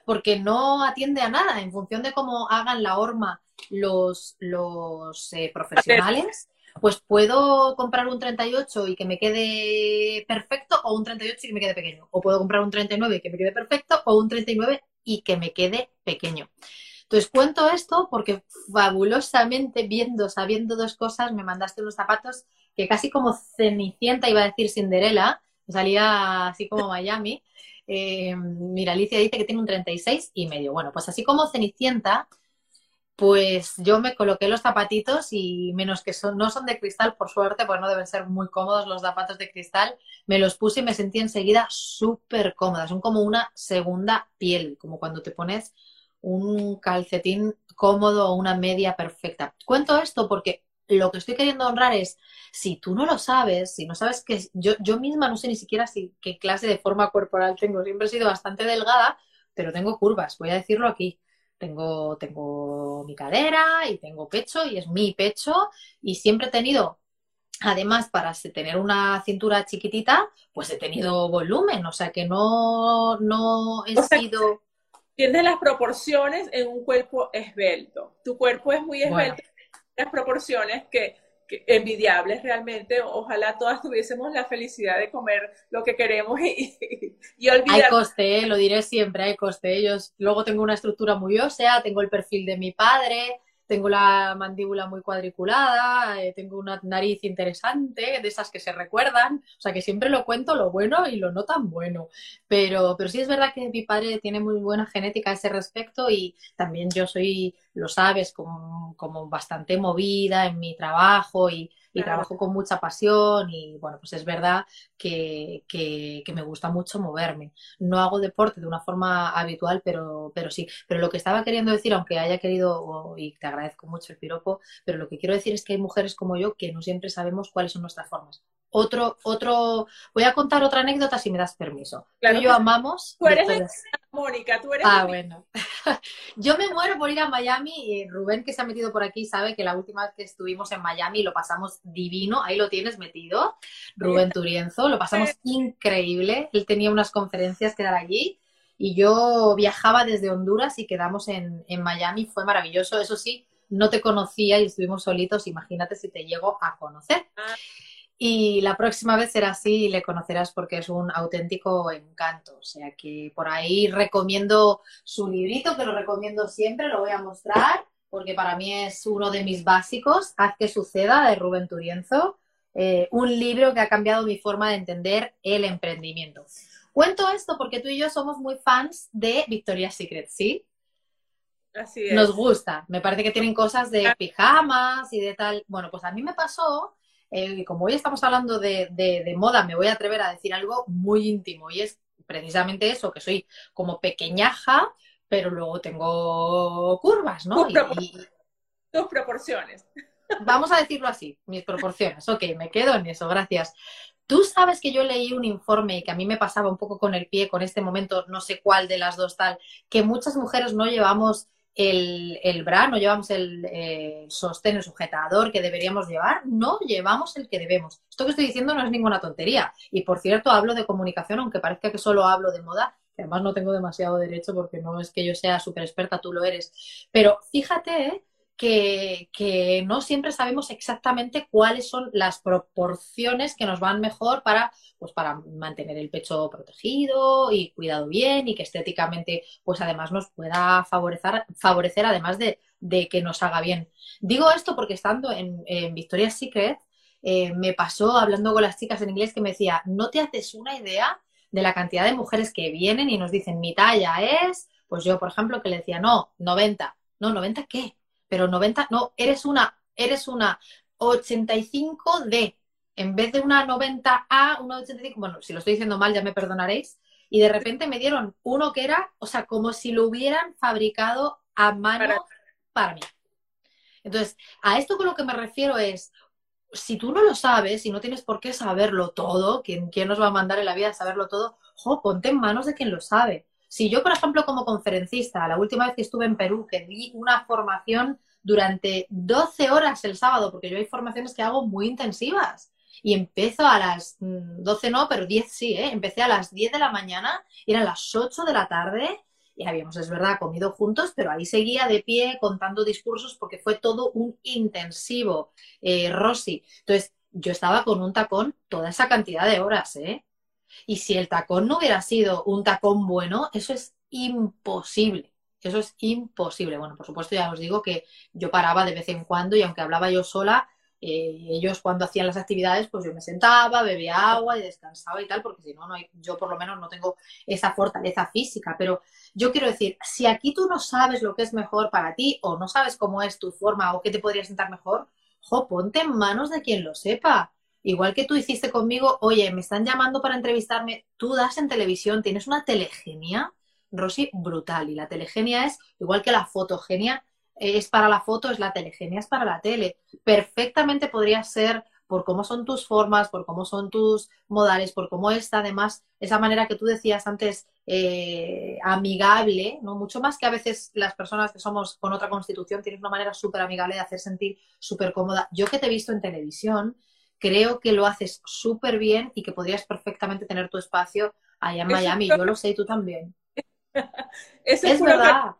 porque no atiende a nada en función de cómo hagan la horma los, los eh, profesionales. Pues puedo comprar un 38 y que me quede perfecto o un 38 y que me quede pequeño. O puedo comprar un 39 y que me quede perfecto o un 39 y que me quede pequeño. Entonces cuento esto porque fabulosamente viendo, sabiendo dos cosas, me mandaste unos zapatos que casi como Cenicienta iba a decir Cinderella, salía así como Miami. Eh, mira, Alicia dice que tiene un 36 y medio. Bueno, pues así como Cenicienta, pues yo me coloqué los zapatitos y menos que son, no son de cristal, por suerte, pues no deben ser muy cómodos los zapatos de cristal, me los puse y me sentí enseguida súper cómoda. Son como una segunda piel, como cuando te pones un calcetín cómodo o una media perfecta. Cuento esto porque lo que estoy queriendo honrar es, si tú no lo sabes, si no sabes que yo, yo misma no sé ni siquiera si, qué clase de forma corporal tengo, siempre he sido bastante delgada, pero tengo curvas, voy a decirlo aquí. Tengo, tengo mi cadera y tengo pecho y es mi pecho y siempre he tenido, además para tener una cintura chiquitita, pues he tenido volumen, o sea que no, no he sido... Tienes las proporciones en un cuerpo esbelto. Tu cuerpo es muy esbelto, las proporciones que envidiables realmente. Ojalá todas tuviésemos la felicidad de comer lo que queremos y, y, olvidar. Hay coste, lo diré siempre, hay coste. Yo luego tengo una estructura muy ósea, tengo el perfil de mi padre, tengo la mandíbula muy cuadriculada, eh, tengo una nariz interesante, de esas que se recuerdan, o sea que siempre lo cuento lo bueno y lo no tan bueno, pero, pero sí es verdad que mi padre tiene muy buena genética a ese respecto y también yo soy, lo sabes, como, como bastante movida en mi trabajo y y trabajo con mucha pasión y bueno, pues es verdad que, que, me gusta mucho moverme. No hago deporte de una forma habitual, pero, pero sí. Pero lo que estaba queriendo decir, aunque haya querido, y te agradezco mucho el piropo, pero lo que quiero decir es que hay mujeres como yo que no siempre sabemos cuáles son nuestras formas. Otro, otro, voy a contar otra anécdota si me das permiso. Claro, yo amamos. Tú eres Mónica, tú eres. Ah, bueno. yo me muero por ir a Miami. Y Rubén, que se ha metido por aquí, sabe que la última vez que estuvimos en Miami lo pasamos divino. Ahí lo tienes metido, Rubén Turienzo. Lo pasamos increíble. Él tenía unas conferencias que dar allí. Y yo viajaba desde Honduras y quedamos en, en Miami. Fue maravilloso. Eso sí, no te conocía y estuvimos solitos. Imagínate si te llego a conocer. Ah. Y la próxima vez será así y le conocerás porque es un auténtico encanto. O sea que por ahí recomiendo su librito, que lo recomiendo siempre, lo voy a mostrar porque para mí es uno de mis básicos, Haz que suceda, de Rubén Turienzo. Eh, un libro que ha cambiado mi forma de entender el emprendimiento. Cuento esto porque tú y yo somos muy fans de Victoria's Secret, ¿sí? Así es. Nos gusta. Me parece que tienen cosas de pijamas y de tal. Bueno, pues a mí me pasó eh, como hoy estamos hablando de, moda, me voy a atrever a decir algo muy íntimo y es precisamente eso, que soy como pequeñaja, pero luego tengo curvas, ¿no? Tus, proporciones. Vamos a decirlo así, mis proporciones. Ok, me quedo en eso, gracias. Tú sabes que yo leí un informe y que a mí me pasaba un poco con el pie con este momento, no sé cuál de las dos tal, que muchas mujeres no llevamos el, el bra, no llevamos el, sostén, el sujetador que deberíamos llevar, no llevamos el que debemos. Esto que estoy diciendo no es ninguna tontería. Y por cierto, hablo de comunicación, aunque parezca que solo hablo de moda, que además no tengo demasiado derecho porque no es que yo sea súper experta, tú lo eres. Pero fíjate, ¿eh? Que, no siempre sabemos exactamente cuáles son las proporciones que nos van mejor para, pues para mantener el pecho protegido y cuidado bien y que estéticamente pues además nos pueda favorecer, favorecer además de, que nos haga bien. Digo esto porque estando en, Victoria's Secret eh, me pasó hablando con las chicas en inglés que me decía, no te haces una idea de la cantidad de mujeres que vienen y nos dicen mi talla es, pues yo por ejemplo que le decía, no, 90, no, 90 qué, pero 90, no, eres una, eres una 85D, en vez de una 90A, una 85, bueno, si lo estoy diciendo mal ya me perdonaréis, y de repente me dieron uno que era, o sea, como si lo hubieran fabricado a mano para, mí. Entonces, a esto con lo que me refiero es, si tú no lo sabes y no tienes por qué saberlo todo, ¿quién, quién nos va a mandar en la vida a saberlo todo? Jo, ponte en manos de quien lo sabe. Si yo, por ejemplo, como conferencista, la última vez que estuve en Perú, que di una formación durante 12 horas el sábado, porque yo hay formaciones que hago muy intensivas. Y empiezo a las 12 mm, no, pero 10 sí, ¿eh? Empecé a las 10 de la mañana, y eran las 8 de la tarde, y habíamos, es verdad, comido juntos, pero ahí seguía de pie contando discursos porque fue todo un intensivo, eh, Rosy. Entonces, yo estaba con un tacón toda esa cantidad de horas, ¿eh? Y si el tacón no hubiera sido un tacón bueno, eso es imposible. Eso es imposible. Bueno, por supuesto, ya os digo que yo paraba de vez en cuando y aunque hablaba yo sola, eh, ellos cuando hacían las actividades, pues yo me sentaba, bebía agua y descansaba y tal, porque si no, no yo por lo menos no tengo esa fortaleza física. Pero yo quiero decir, si aquí tú no sabes lo que es mejor para ti o no sabes cómo es tu forma o qué te podría sentar mejor, jo, ponte en manos de quien lo sepa. Igual que tú hiciste conmigo, oye, me están llamando para entrevistarme, tú das en televisión, tienes una telegenia, Rosy, brutal. Y la telegenia es, igual que la fotogenia, es para la foto, es la telegenia, es para la tele. Perfectamente podría ser por cómo son tus formas, por cómo son tus modales, por cómo es además esa manera que tú decías antes eh, amigable, ¿no? Mucho más que a veces las personas que somos con otra constitución tienes una manera súper amigable de hacer sentir súper cómoda. Yo que te he visto en televisión, creo que lo haces súper bien y que podrías perfectamente tener tu espacio allá en Miami. Yo lo sé y tú también. es verdad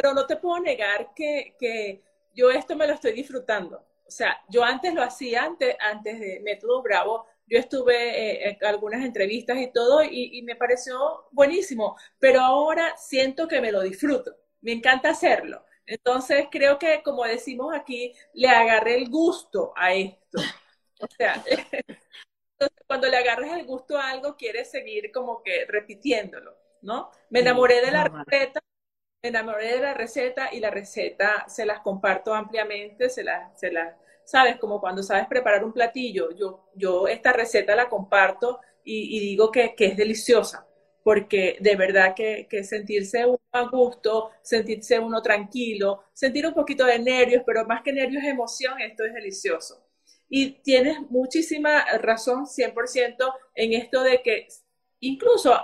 pero no te puedo negar que, yo esto me lo estoy disfrutando. O sea, yo antes lo hacía, antes, antes de Método Bravo, yo estuve eh, en algunas entrevistas y todo y, me pareció buenísimo, pero ahora siento que me lo disfruto, me encanta hacerlo. Entonces creo que, como decimos aquí, le agarré el gusto a esto. O sea, cuando le agarras el gusto a algo, quieres seguir como que repitiéndolo, ¿no? Me enamoré de la receta me enamoré de la receta y la receta se las comparto ampliamente, se las, se las, sabes, como cuando sabes preparar un platillo, yo, yo esta receta la comparto y, digo que, que, es deliciosa, porque de verdad que, que, sentirse uno a gusto, sentirse uno tranquilo, sentir un poquito de nervios, pero más que nervios, emoción, esto es delicioso. Y tienes muchísima razón, 100%, en esto de que Incluso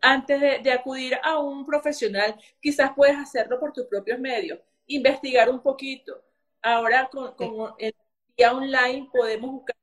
antes de, acudir a un profesional, quizás puedes hacerlo por tus propios medios, investigar un poquito. Ahora con, el día online podemos buscar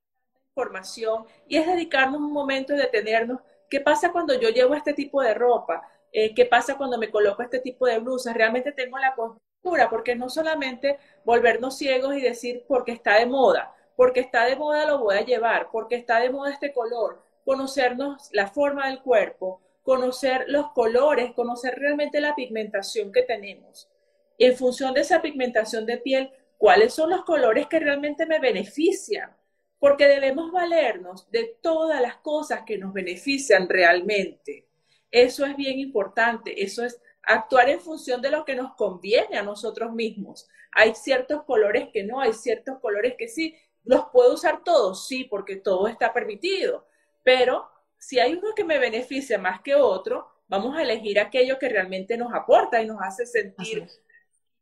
información y es dedicarnos un momento y detenernos. ¿Qué pasa cuando yo llevo este tipo de ropa? Eh, ¿Qué pasa cuando me coloco este tipo de blusas? ¿Realmente tengo la postura? Porque no solamente volvernos ciegos y decir porque está de moda, porque está de moda lo voy a llevar, porque está de moda este color, conocernos la forma del cuerpo, conocer los colores, conocer realmente la pigmentación que tenemos. En función de esa pigmentación de piel, cuáles son los colores que realmente me benefician, porque debemos valernos de todas las cosas que nos benefician realmente. Eso es bien importante, eso es actuar en función de lo que nos conviene a nosotros mismos. Hay ciertos colores que no, hay ciertos colores que sí. ¿Los puedo usar todos? Sí, porque todo está permitido. Pero si hay uno que me beneficia más que otro, vamos a elegir aquello que realmente nos aporta y nos hace sentir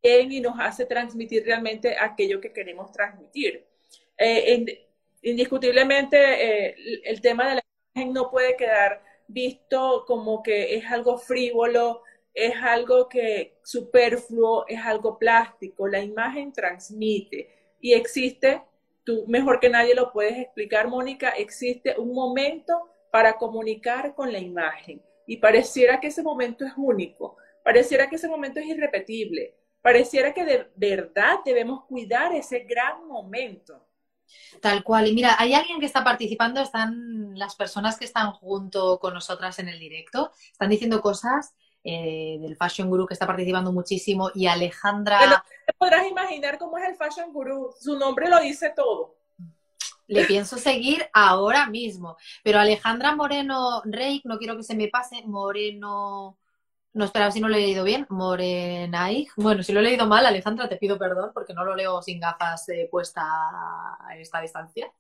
bien y nos hace transmitir realmente aquello que queremos transmitir. Eh, indiscutiblemente, eh, el tema de la imagen no puede quedar visto como que es algo frívolo, es algo que superfluo, es algo plástico. La imagen transmite y existe tú mejor que nadie lo puedes explicar, Mónica, existe un momento para comunicar con la imagen y pareciera que ese momento es único, pareciera que ese momento es irrepetible, pareciera que de verdad debemos cuidar ese gran momento. Tal cual. Y mira, hay alguien que está participando, están las personas que están junto con nosotras en el directo, están diciendo cosas eh, del Fashion Guru que está participando muchísimo y Alejandra... te podrás imaginar cómo es el Fashion Guru, su nombre lo dice todo. Le pienso seguir ahora mismo, pero Alejandra Moreno Rey, no quiero que se me pase, Moreno... No, espera, si no lo he leído bien. Morenay. Bueno, si lo he leído mal, Alejandra, te pido perdón porque no lo leo sin gafas eh, puesta a esta distancia.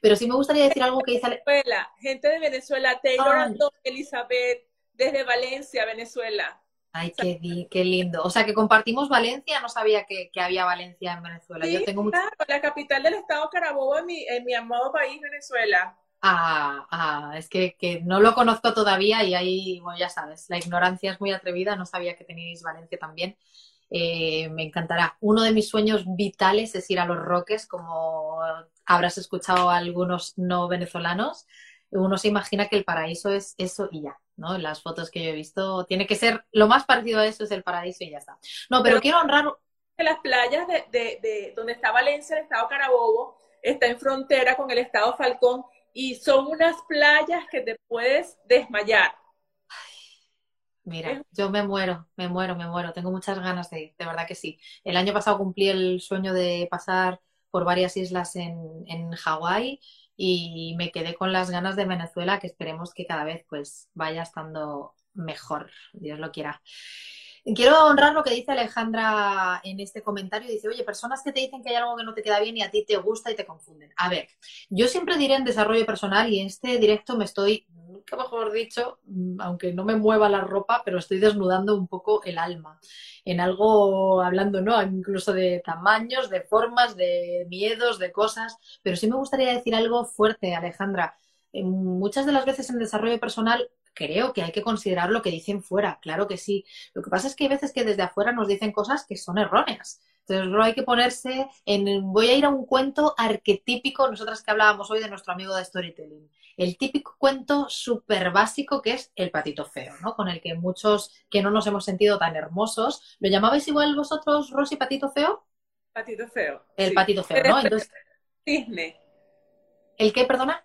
Pero sí me gustaría decir algo que dice... Venezuela, gente de Venezuela, Taylor Elizabeth, desde Valencia, Venezuela. Ay, qué, qué, lindo. O sea, que compartimos Valencia, no sabía que, había Valencia en Venezuela. Yo tengo claro, la capital del estado Carabobo en mi, en mi amado país, Venezuela. Ah, ah es que, que, no lo conozco todavía y ahí, bueno, ya sabes, la ignorancia es muy atrevida, no sabía que teníais Valencia también. Eh, me encantará. Uno de mis sueños vitales es ir a los Roques, como habrás escuchado a algunos no venezolanos. Uno se imagina que el paraíso es eso y ya. ¿No? Las fotos que yo he visto, tiene que ser, lo más parecido a eso es el paraíso y ya está. No, pero, quiero honrar... Las playas de, de, donde está Valencia, el estado Carabobo, está en frontera con el estado Falcón y son unas playas que te puedes desmayar. mira, yo me muero, me muero, me muero. Tengo muchas ganas de ir, de verdad que sí. El año pasado cumplí el sueño de pasar por varias islas en, en Hawái y me quedé con las ganas de Venezuela, que esperemos que cada vez pues vaya estando mejor, Dios lo quiera. Quiero honrar lo que dice Alejandra en este comentario. Dice, oye, personas que te dicen que hay algo que no te queda bien y a ti te gusta y te confunden. A ver, yo siempre diré en desarrollo personal y en este directo me estoy, nunca mejor dicho, mm, aunque no me mueva la ropa, pero estoy desnudando un poco el alma. En algo, hablando, ¿no? Incluso de tamaños, de formas, de miedos, de cosas. Pero sí me gustaría decir algo fuerte, Alejandra. Muchas de las veces en desarrollo personal creo que hay que considerar lo que dicen fuera, claro que sí. Lo que pasa es que hay veces que desde afuera nos dicen cosas que son erróneas. Entonces, hay que ponerse en. Voy a ir a un cuento arquetípico, nosotras que hablábamos hoy de nuestro amigo de storytelling. El típico cuento súper básico que es el patito feo, ¿no? Con el que muchos que no nos hemos sentido tan hermosos. ¿Lo llamabais igual vosotros, Rosy, patito feo? Patito feo. El patito feo, ¿no? Entonces. Cisne. ¿El qué, perdona?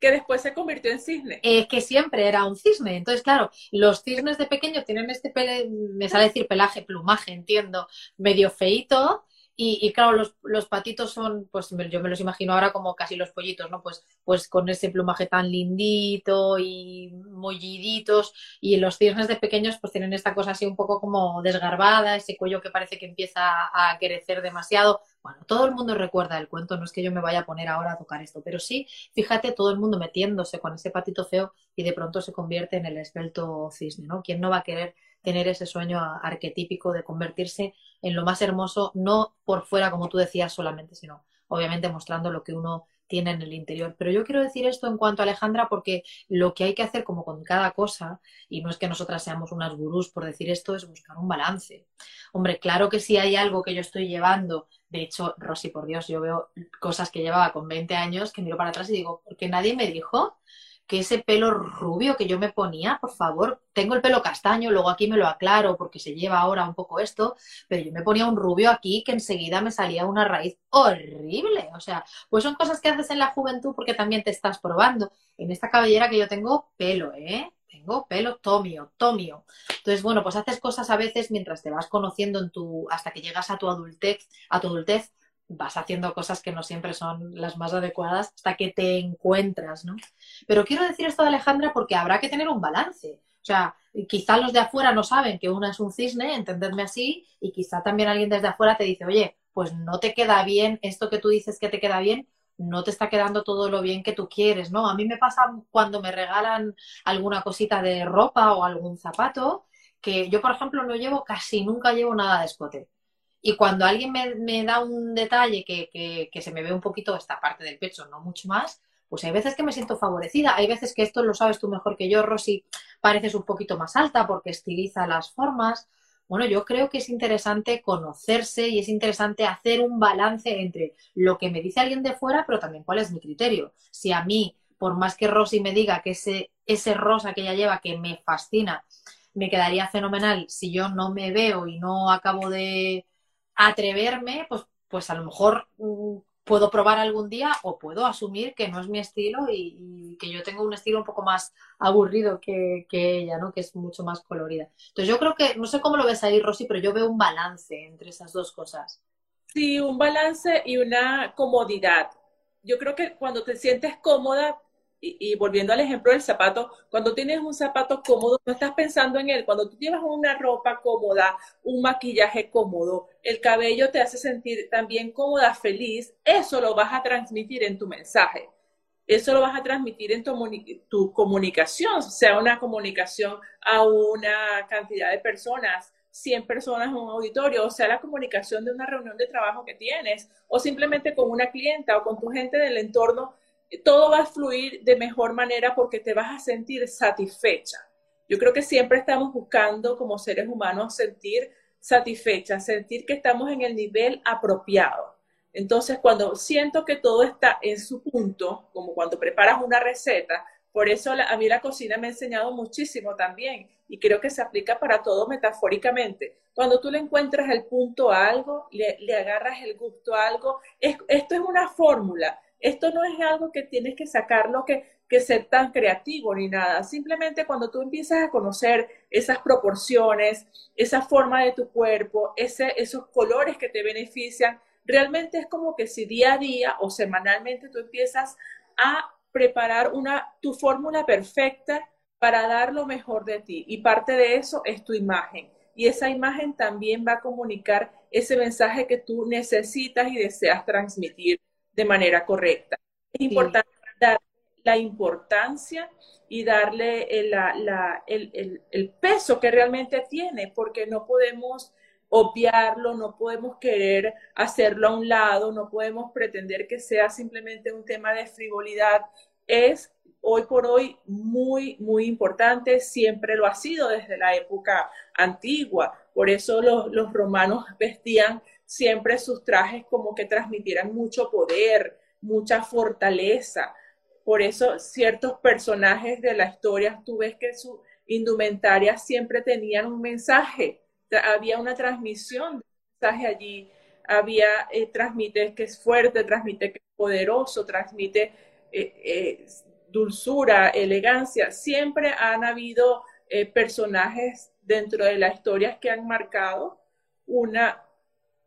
Que después se convirtió en cisne. Eh, que siempre era un cisne. Entonces, claro, los cisnes de pequeño tienen este, me sale decir pelaje, plumaje, entiendo, medio feito, y, claro, los, los, patitos son, pues yo me los imagino ahora como casi los pollitos, ¿no? Pues, pues con ese plumaje tan lindito y molliditos. Y los cisnes de pequeños pues tienen esta cosa así un poco como desgarbada, ese cuello que parece que empieza a crecer demasiado. Bueno, todo el mundo recuerda el cuento, no es que yo me vaya a poner ahora a tocar esto, pero sí, fíjate, todo el mundo metiéndose con ese patito feo y de pronto se convierte en el esbelto cisne, ¿no? ¿Quién no va a querer tener ese sueño arquetípico de convertirse en lo más hermoso, no por fuera, como tú decías solamente, sino obviamente mostrando lo que uno tiene en el interior. Pero yo quiero decir esto en cuanto a Alejandra porque lo que hay que hacer como con cada cosa, y no es que nosotras seamos unas gurús por decir esto, es buscar un balance. Hombre, claro que si hay algo que yo estoy llevando, de hecho, Rosy, por Dios, yo veo cosas que llevaba con 20 años que miro para atrás y digo, porque nadie me dijo que ese pelo rubio que yo me ponía, por favor, tengo el pelo castaño, luego aquí me lo aclaro porque se lleva ahora un poco esto, pero yo me ponía un rubio aquí que enseguida me salía una raíz horrible. O sea, pues son cosas que haces en la juventud porque también te estás probando. En esta cabellera que yo tengo, pelo, ¿eh? Tengo pelo tomio, tomio. Entonces, bueno, pues haces cosas a veces mientras te vas conociendo en tu, hasta que llegas a tu adultez, a tu adultez, vas haciendo cosas que no siempre son las más adecuadas hasta que te encuentras, ¿no? Pero quiero decir esto de Alejandra porque habrá que tener un balance. O sea, quizá los de afuera no saben que una es un cisne, entendedme así, y quizá también alguien desde afuera te dice, oye, pues no te queda bien esto que tú dices que te queda bien, no te está quedando todo lo bien que tú quieres, ¿no? A mí me pasa cuando me regalan alguna cosita de ropa o algún zapato, que yo, por ejemplo, no llevo, casi nunca llevo nada de escote. Y cuando alguien me, da un detalle que, se me ve un poquito esta parte del pecho, no mucho más, pues hay veces que me siento favorecida. Hay veces que esto lo sabes tú mejor que yo, Rosy, pareces un poquito más alta porque estiliza las formas. Bueno, yo creo que es interesante conocerse y es interesante hacer un balance entre lo que me dice alguien de fuera, pero también cuál es mi criterio. Si a mí, por más que Rosy me diga que ese, ese rosa que ella lleva, que me fascina, me quedaría fenomenal si yo no me veo y no acabo de, atreverme, pues, pues a lo mejor mm, puedo probar algún día o puedo asumir que no es mi estilo y, que yo tengo un estilo un poco más aburrido que, ella, ¿no? Que es mucho más colorida. Entonces yo creo que, no sé cómo lo ves ahí, Rosy, pero yo veo un balance entre esas dos cosas. Sí, un balance y una comodidad. Yo creo que cuando te sientes cómoda, y, volviendo al ejemplo del zapato, cuando tienes un zapato cómodo, no estás pensando en él. Cuando tú llevas una ropa cómoda, un maquillaje cómodo, el cabello te hace sentir también cómoda, feliz, eso lo vas a transmitir en tu mensaje. Eso lo vas a transmitir en tu, tu comunicación, sea una comunicación a una cantidad de personas, 100 personas en un auditorio, o sea, la comunicación de una reunión de trabajo que tienes, o simplemente con una clienta o con tu gente del entorno todo va a fluir de mejor manera porque te vas a sentir satisfecha. Yo creo que siempre estamos buscando como seres humanos sentir satisfecha, sentir que estamos en el nivel apropiado. Entonces, cuando siento que todo está en su punto, como cuando preparas una receta, por eso a mí la cocina me ha enseñado muchísimo también y creo que se aplica para todo metafóricamente. Cuando tú le encuentras el punto a algo, le, agarras el gusto a algo, esto es una fórmula esto no es algo que tienes que sacarlo, que, que ser tan creativo ni nada. Simplemente cuando tú empiezas a conocer esas proporciones, esa forma de tu cuerpo, ese, esos colores que te benefician, realmente es como que si día a día o semanalmente tú empiezas a preparar una, tu fórmula perfecta para dar lo mejor de ti. Y parte de eso es tu imagen. Y esa imagen también va a comunicar ese mensaje que tú necesitas y deseas transmitir de manera correcta. Es importante dar la importancia y darle el, el, el, peso que realmente tiene, porque no podemos obviarlo, no podemos querer hacerlo a un lado, no podemos pretender que sea simplemente un tema de frivolidad. Es hoy por hoy muy, muy importante, siempre lo ha sido desde la época antigua. Por eso los, los romanos vestían siempre sus trajes como que transmitieran mucho poder, mucha fortaleza. Por eso ciertos personajes de la historia, tú ves que su indumentaria siempre tenían un mensaje, había una transmisión de mensaje allí, había, eh, transmite que es fuerte, transmite que es poderoso, transmite eh, eh, dulzura, elegancia. Siempre han habido personajes dentro de las historias que han marcado una...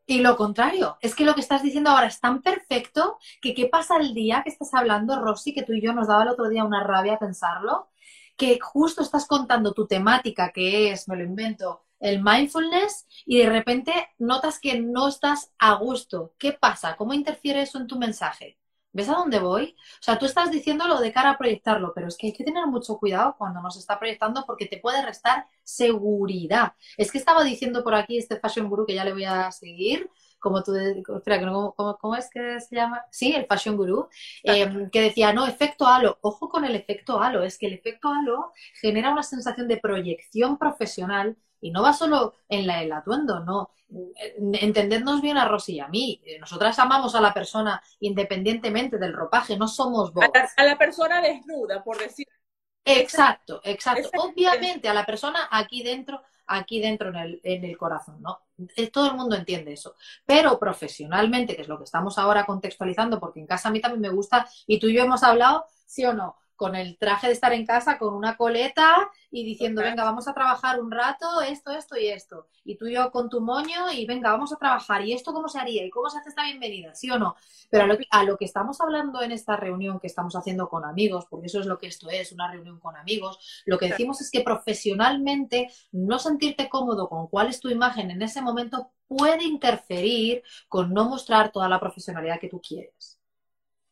Y lo contrario, es que lo que estás diciendo ahora es tan perfecto que qué pasa el día que estás hablando, Rosy, que tú y yo nos daba el otro día una rabia pensarlo, que justo estás contando tu temática, que es, me lo invento, el mindfulness y de repente notas que no estás a gusto. ¿Qué pasa? ¿Cómo interfiere eso en tu mensaje? ¿Ves a dónde voy? O sea, tú estás diciéndolo de cara a proyectarlo, pero es que hay que tener mucho cuidado cuando nos está proyectando porque te puede restar seguridad. Es que estaba diciendo por aquí este Fashion Guru que ya le voy a seguir, como tú, espera, ¿cómo, es que se llama? Sí, el Fashion Guru, em, que decía, no, efecto halo, ojo con el efecto halo, es que el efecto halo genera una sensación de proyección profesional y no va solo en la, el atuendo, no. Entendednos bien a Rosy y a mí. Nosotras amamos a la persona independientemente del ropaje, no somos vos. A la, persona desnuda, por decir. Exacto, exacto. Obviamente a la persona aquí dentro, aquí dentro en el, en el corazón, ¿no? Todo el mundo entiende eso. Pero profesionalmente, que es lo que estamos ahora contextualizando, porque en casa a mí también me gusta, y tú y yo hemos hablado, sí o no, con el traje de estar en casa, con una coleta y diciendo, venga, vamos a trabajar un rato, esto, esto y esto. Y tú y yo con tu moño y venga, vamos a trabajar. ¿Y esto cómo se haría? ¿Y cómo se hace esta bienvenida? ¿Sí o no? Pero a lo, que, a lo que estamos hablando en esta reunión que estamos haciendo con amigos, porque eso es lo que esto es, una reunión con amigos, lo que decimos es que profesionalmente no sentirte cómodo con cuál es tu imagen en ese momento puede interferir con no mostrar toda la profesionalidad que tú quieres.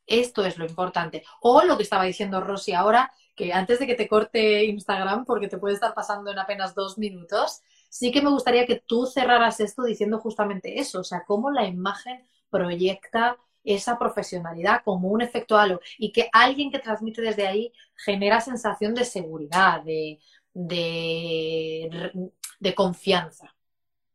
Esto es lo importante. O lo que estaba diciendo Rosy ahora, que antes de que te corte Instagram, porque te puede estar pasando en apenas dos minutos, sí que me gustaría que tú cerraras esto diciendo justamente eso, o sea, cómo la imagen proyecta esa profesionalidad como un efecto halo y que alguien que transmite desde ahí genera sensación de seguridad, de, de confianza.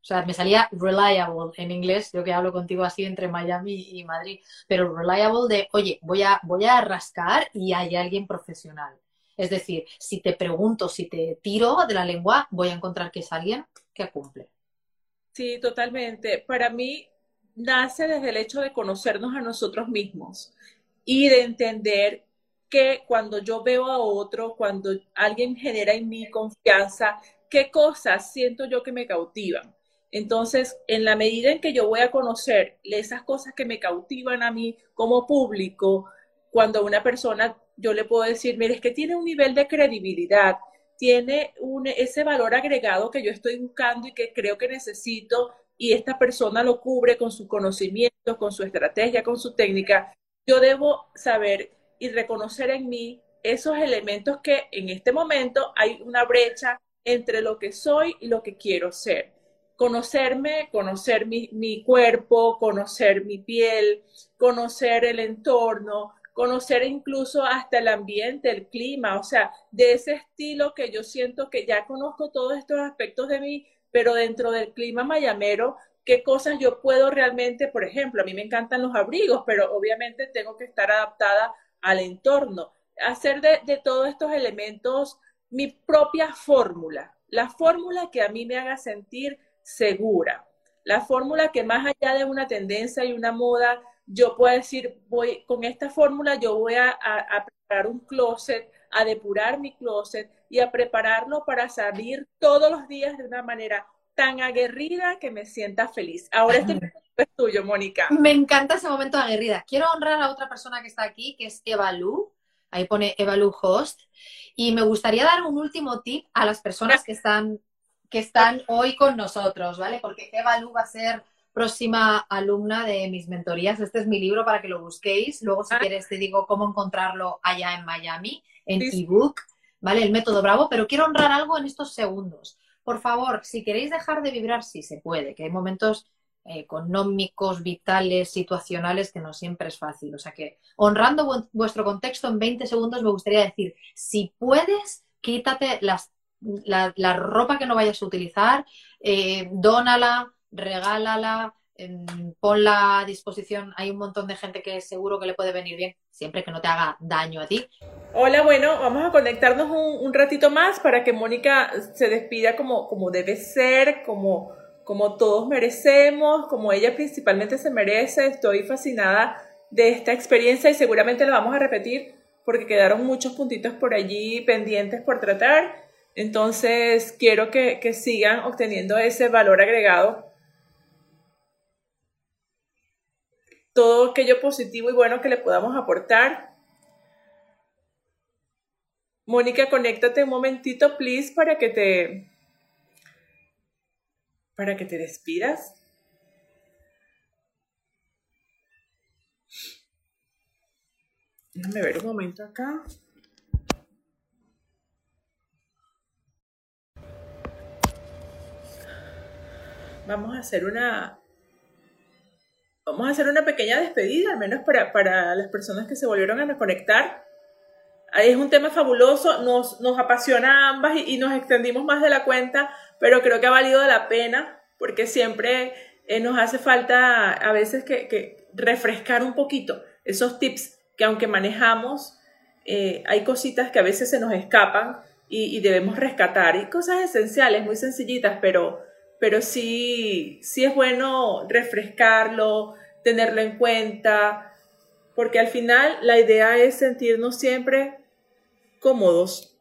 O sea, me salía reliable en inglés, yo que hablo contigo así entre Miami y Madrid, pero reliable de, oye, voy a, voy a rascar y hay alguien profesional. Es decir, si te pregunto, si te tiro de la lengua, voy a encontrar que es alguien que cumple. Sí, totalmente. Para mí nace desde el hecho de conocernos a nosotros mismos y de entender que cuando yo veo a otro, cuando alguien genera en mí confianza, qué cosas siento yo que me cautivan entonces, en la medida en que yo voy a conocer esas cosas que me cautivan a mí como público, cuando una persona, yo le puedo decir, mire, es que tiene un nivel de credibilidad, tiene ese valor agregado que yo estoy buscando y que creo que necesito, y esta persona lo cubre con su conocimiento, con su estrategia, con su técnica, yo debo saber y reconocer en mí esos elementos que en este momento hay una brecha entre lo que soy y lo que quiero ser conocerme, conocer mi, cuerpo, conocer mi piel, conocer el entorno, conocer incluso hasta el ambiente, el clima, o sea, de ese estilo que yo siento que ya conozco todos estos aspectos de mí, pero dentro del clima mayamero, qué cosas yo puedo realmente, por ejemplo, a mí me encantan los abrigos, pero obviamente tengo que estar adaptada al entorno. Hacer de, de todos estos elementos mi propia fórmula, la fórmula que a mí me haga sentir segura. La fórmula que más allá de una tendencia y una moda, yo puedo decir, voy con esta fórmula yo voy a, preparar un closet, a depurar mi closet y a prepararlo para salir todos los días de una manera tan aguerrida que me sienta feliz. Ahora estoy es tuyo, Mónica. Me encanta ese momento de aguerrida. Quiero honrar a otra persona que está aquí, que es Eva Lu. Ahí pone Eva Lu Host. Y me gustaría dar un último tip a las personas que están, que están hoy con nosotros, ¿vale? Porque Eva Lu va a ser próxima alumna de mis mentorías. Este es mi libro para que lo busquéis. Luego, si ah. quieres, te digo cómo encontrarlo allá en Miami, en ebook, ¿vale? El método Bravo. Pero quiero honrar algo en estos segundos. Por favor, si queréis dejar de vibrar, sí se puede, que hay momentos económicos, vitales, situacionales, que no siempre es fácil. O sea que, honrando vuestro contexto, en 20 segundos me gustaría decir, si puedes, quítate la, ropa que no vayas a utilizar, eh, dónala, regálala, ponla a disposición. Hay un montón de gente que seguro que le puede venir bien, siempre que no te haga daño a ti. Hola, bueno, vamos a conectarnos un, ratito más para que Mónica se despida como, como debe ser, como, como todos merecemos, como ella principalmente se merece. Estoy fascinada de esta experiencia y seguramente la vamos a repetir porque quedaron muchos puntitos por allí pendientes por tratar. Entonces, quiero que, que sigan obteniendo ese valor agregado todo aquello positivo y bueno que le podamos aportar. Mónica, conéctate un momentito, please, para que te para que te despidas. Déjame ver un momento acá. Vamos a hacer una vamos a hacer una pequeña despedida, al menos para, para las personas que se volvieron a conectar. Es un tema fabuloso, nos, nos apasiona a ambas y, nos extendimos más de la cuenta, pero creo que ha valido la pena porque siempre eh, nos hace falta a veces que, que, refrescar un poquito esos tips que aunque manejamos, eh, hay cositas que a veces se nos escapan y, y, debemos rescatar. Y cosas esenciales, muy sencillitas, pero, pero sí, sí es bueno refrescarlo, tenerlo en cuenta, porque al final la idea es sentirnos siempre cómodos.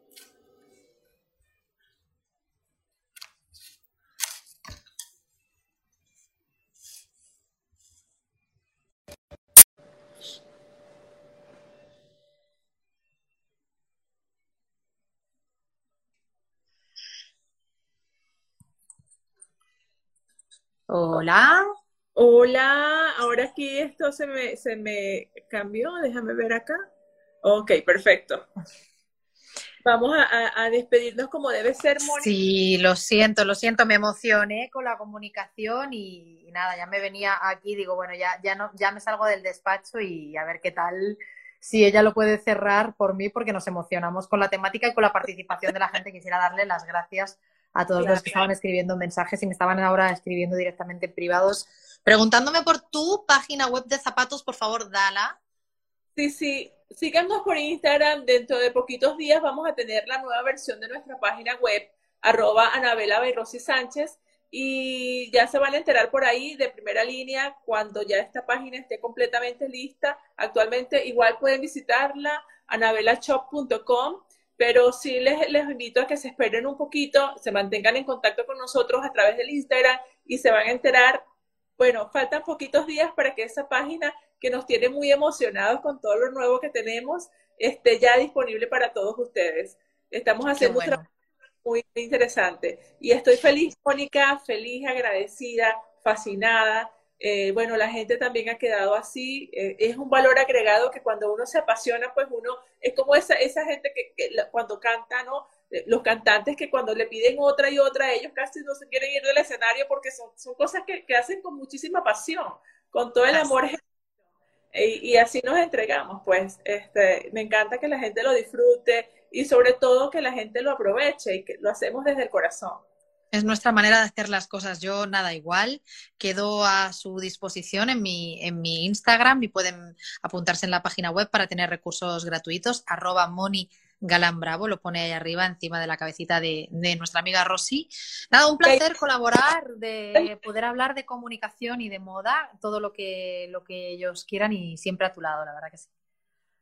Hola. Hola, ahora aquí esto se me, se me cambió, déjame ver acá. Ok, perfecto. Vamos a, despedirnos como debe ser, Mónica. Sí, lo siento, lo siento, me emocioné con la comunicación y, nada, ya me venía aquí, digo, bueno, ya, ya, no, ya me salgo del despacho y a ver qué tal, si ella lo puede cerrar por mí, porque nos emocionamos con la temática y con la participación de la gente. Quisiera darle las gracias a todos los que estaban escribiendo mensajes y me estaban ahora escribiendo directamente en privados, preguntándome por tu página web de zapatos, por favor, dala. Sí, sí, síganos por Instagram, dentro de poquitos días vamos a tener la nueva versión de nuestra página web, arroba Anabela Sánchez, y ya se van a enterar por ahí de primera línea cuando ya esta página esté completamente lista. Actualmente igual pueden visitarla, anabelashop.com pero sí les, les invito a que se esperen un poquito, se mantengan en contacto con nosotros a través del Instagram y se van a enterar, bueno, faltan poquitos días para que esa página que nos tiene muy emocionados con todo lo nuevo que tenemos esté ya disponible para todos ustedes. Estamos haciendo un trabajo muy interesante y estoy feliz, Mónica, feliz, agradecida, fascinada eh, bueno, la gente también ha quedado así. Eh, es un valor agregado que cuando uno se apasiona, pues uno es como esa, esa gente que, cuando canta, ¿no? Eh, los cantantes que cuando le piden otra y otra, ellos casi no se quieren ir del escenario porque son, son cosas que, que hacen con muchísima pasión, con todo el amor. Y, y, así nos entregamos, pues. Este, me encanta que la gente lo disfrute y sobre todo que la gente lo aproveche y que lo hacemos desde el corazón. Es nuestra manera de hacer las cosas. Yo nada igual, quedo a su disposición en mi, en mi Instagram y pueden apuntarse en la página web para tener recursos gratuitos. Arroba Moni Galán Bravo, lo pone ahí arriba encima de la cabecita de, nuestra amiga Rosy. Nada, un placer colaborar, de poder hablar de comunicación y de moda, todo lo que, lo que ellos quieran y siempre a tu lado, la verdad que sí.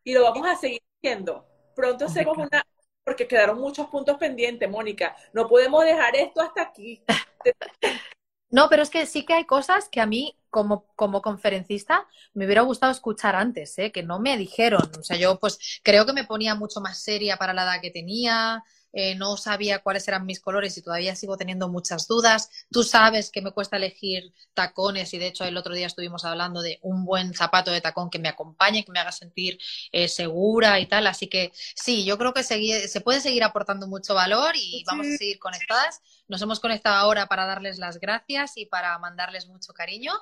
Y lo vamos a seguir haciendo. Pronto hacemos una, porque quedaron muchos puntos pendientes, Mónica. No podemos dejar esto hasta aquí. No, pero es que sí que hay cosas que a mí como, como conferencista me hubiera gustado escuchar antes, ¿eh? que no me dijeron. O sea, yo pues creo que me ponía mucho más seria para la edad que tenía, eh, no sabía cuáles eran mis colores y todavía sigo teniendo muchas dudas. Tú sabes que me cuesta elegir tacones y de hecho el otro día estuvimos hablando de un buen zapato de tacón que me acompañe, que me haga sentir eh, segura y tal. Así que sí, yo creo que se puede seguir aportando mucho valor y vamos a seguir conectadas. Nos hemos conectado ahora para darles las gracias y para mandarles mucho cariño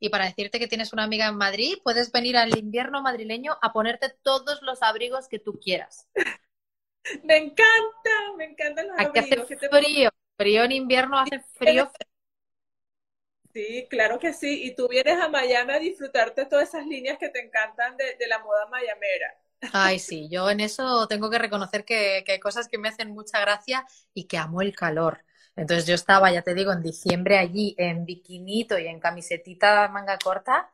y para decirte que tienes una amiga en Madrid, puedes venir al invierno madrileño a ponerte todos los abrigos que tú quieras. Me encanta, me encantan los Aquí hace frío, frío en invierno hace frío. Sí, claro que sí. Y tú vienes a Miami a disfrutarte todas esas líneas que te encantan de, la moda mayamera. Ay, sí, yo en eso tengo que reconocer que, que, hay cosas que me hacen mucha gracia y que amo el calor. Entonces yo estaba, ya te digo, en diciembre allí en bikinito y en camisetita manga corta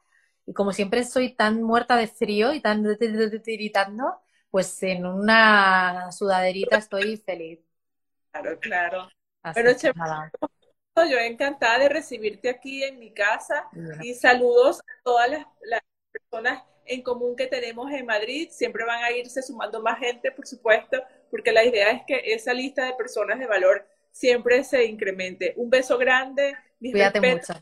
y como siempre soy tan muerta de frío y tan tiritando, pues en una sudaderita estoy feliz. Claro, claro. Pero yo encantada de recibirte aquí en mi casa y saludos a todas las, personas en común que tenemos en Madrid. Siempre van a irse sumando más gente, por supuesto, porque la idea es que esa lista de personas de valor siempre se incremente. Un beso grande. Cuídate mucho.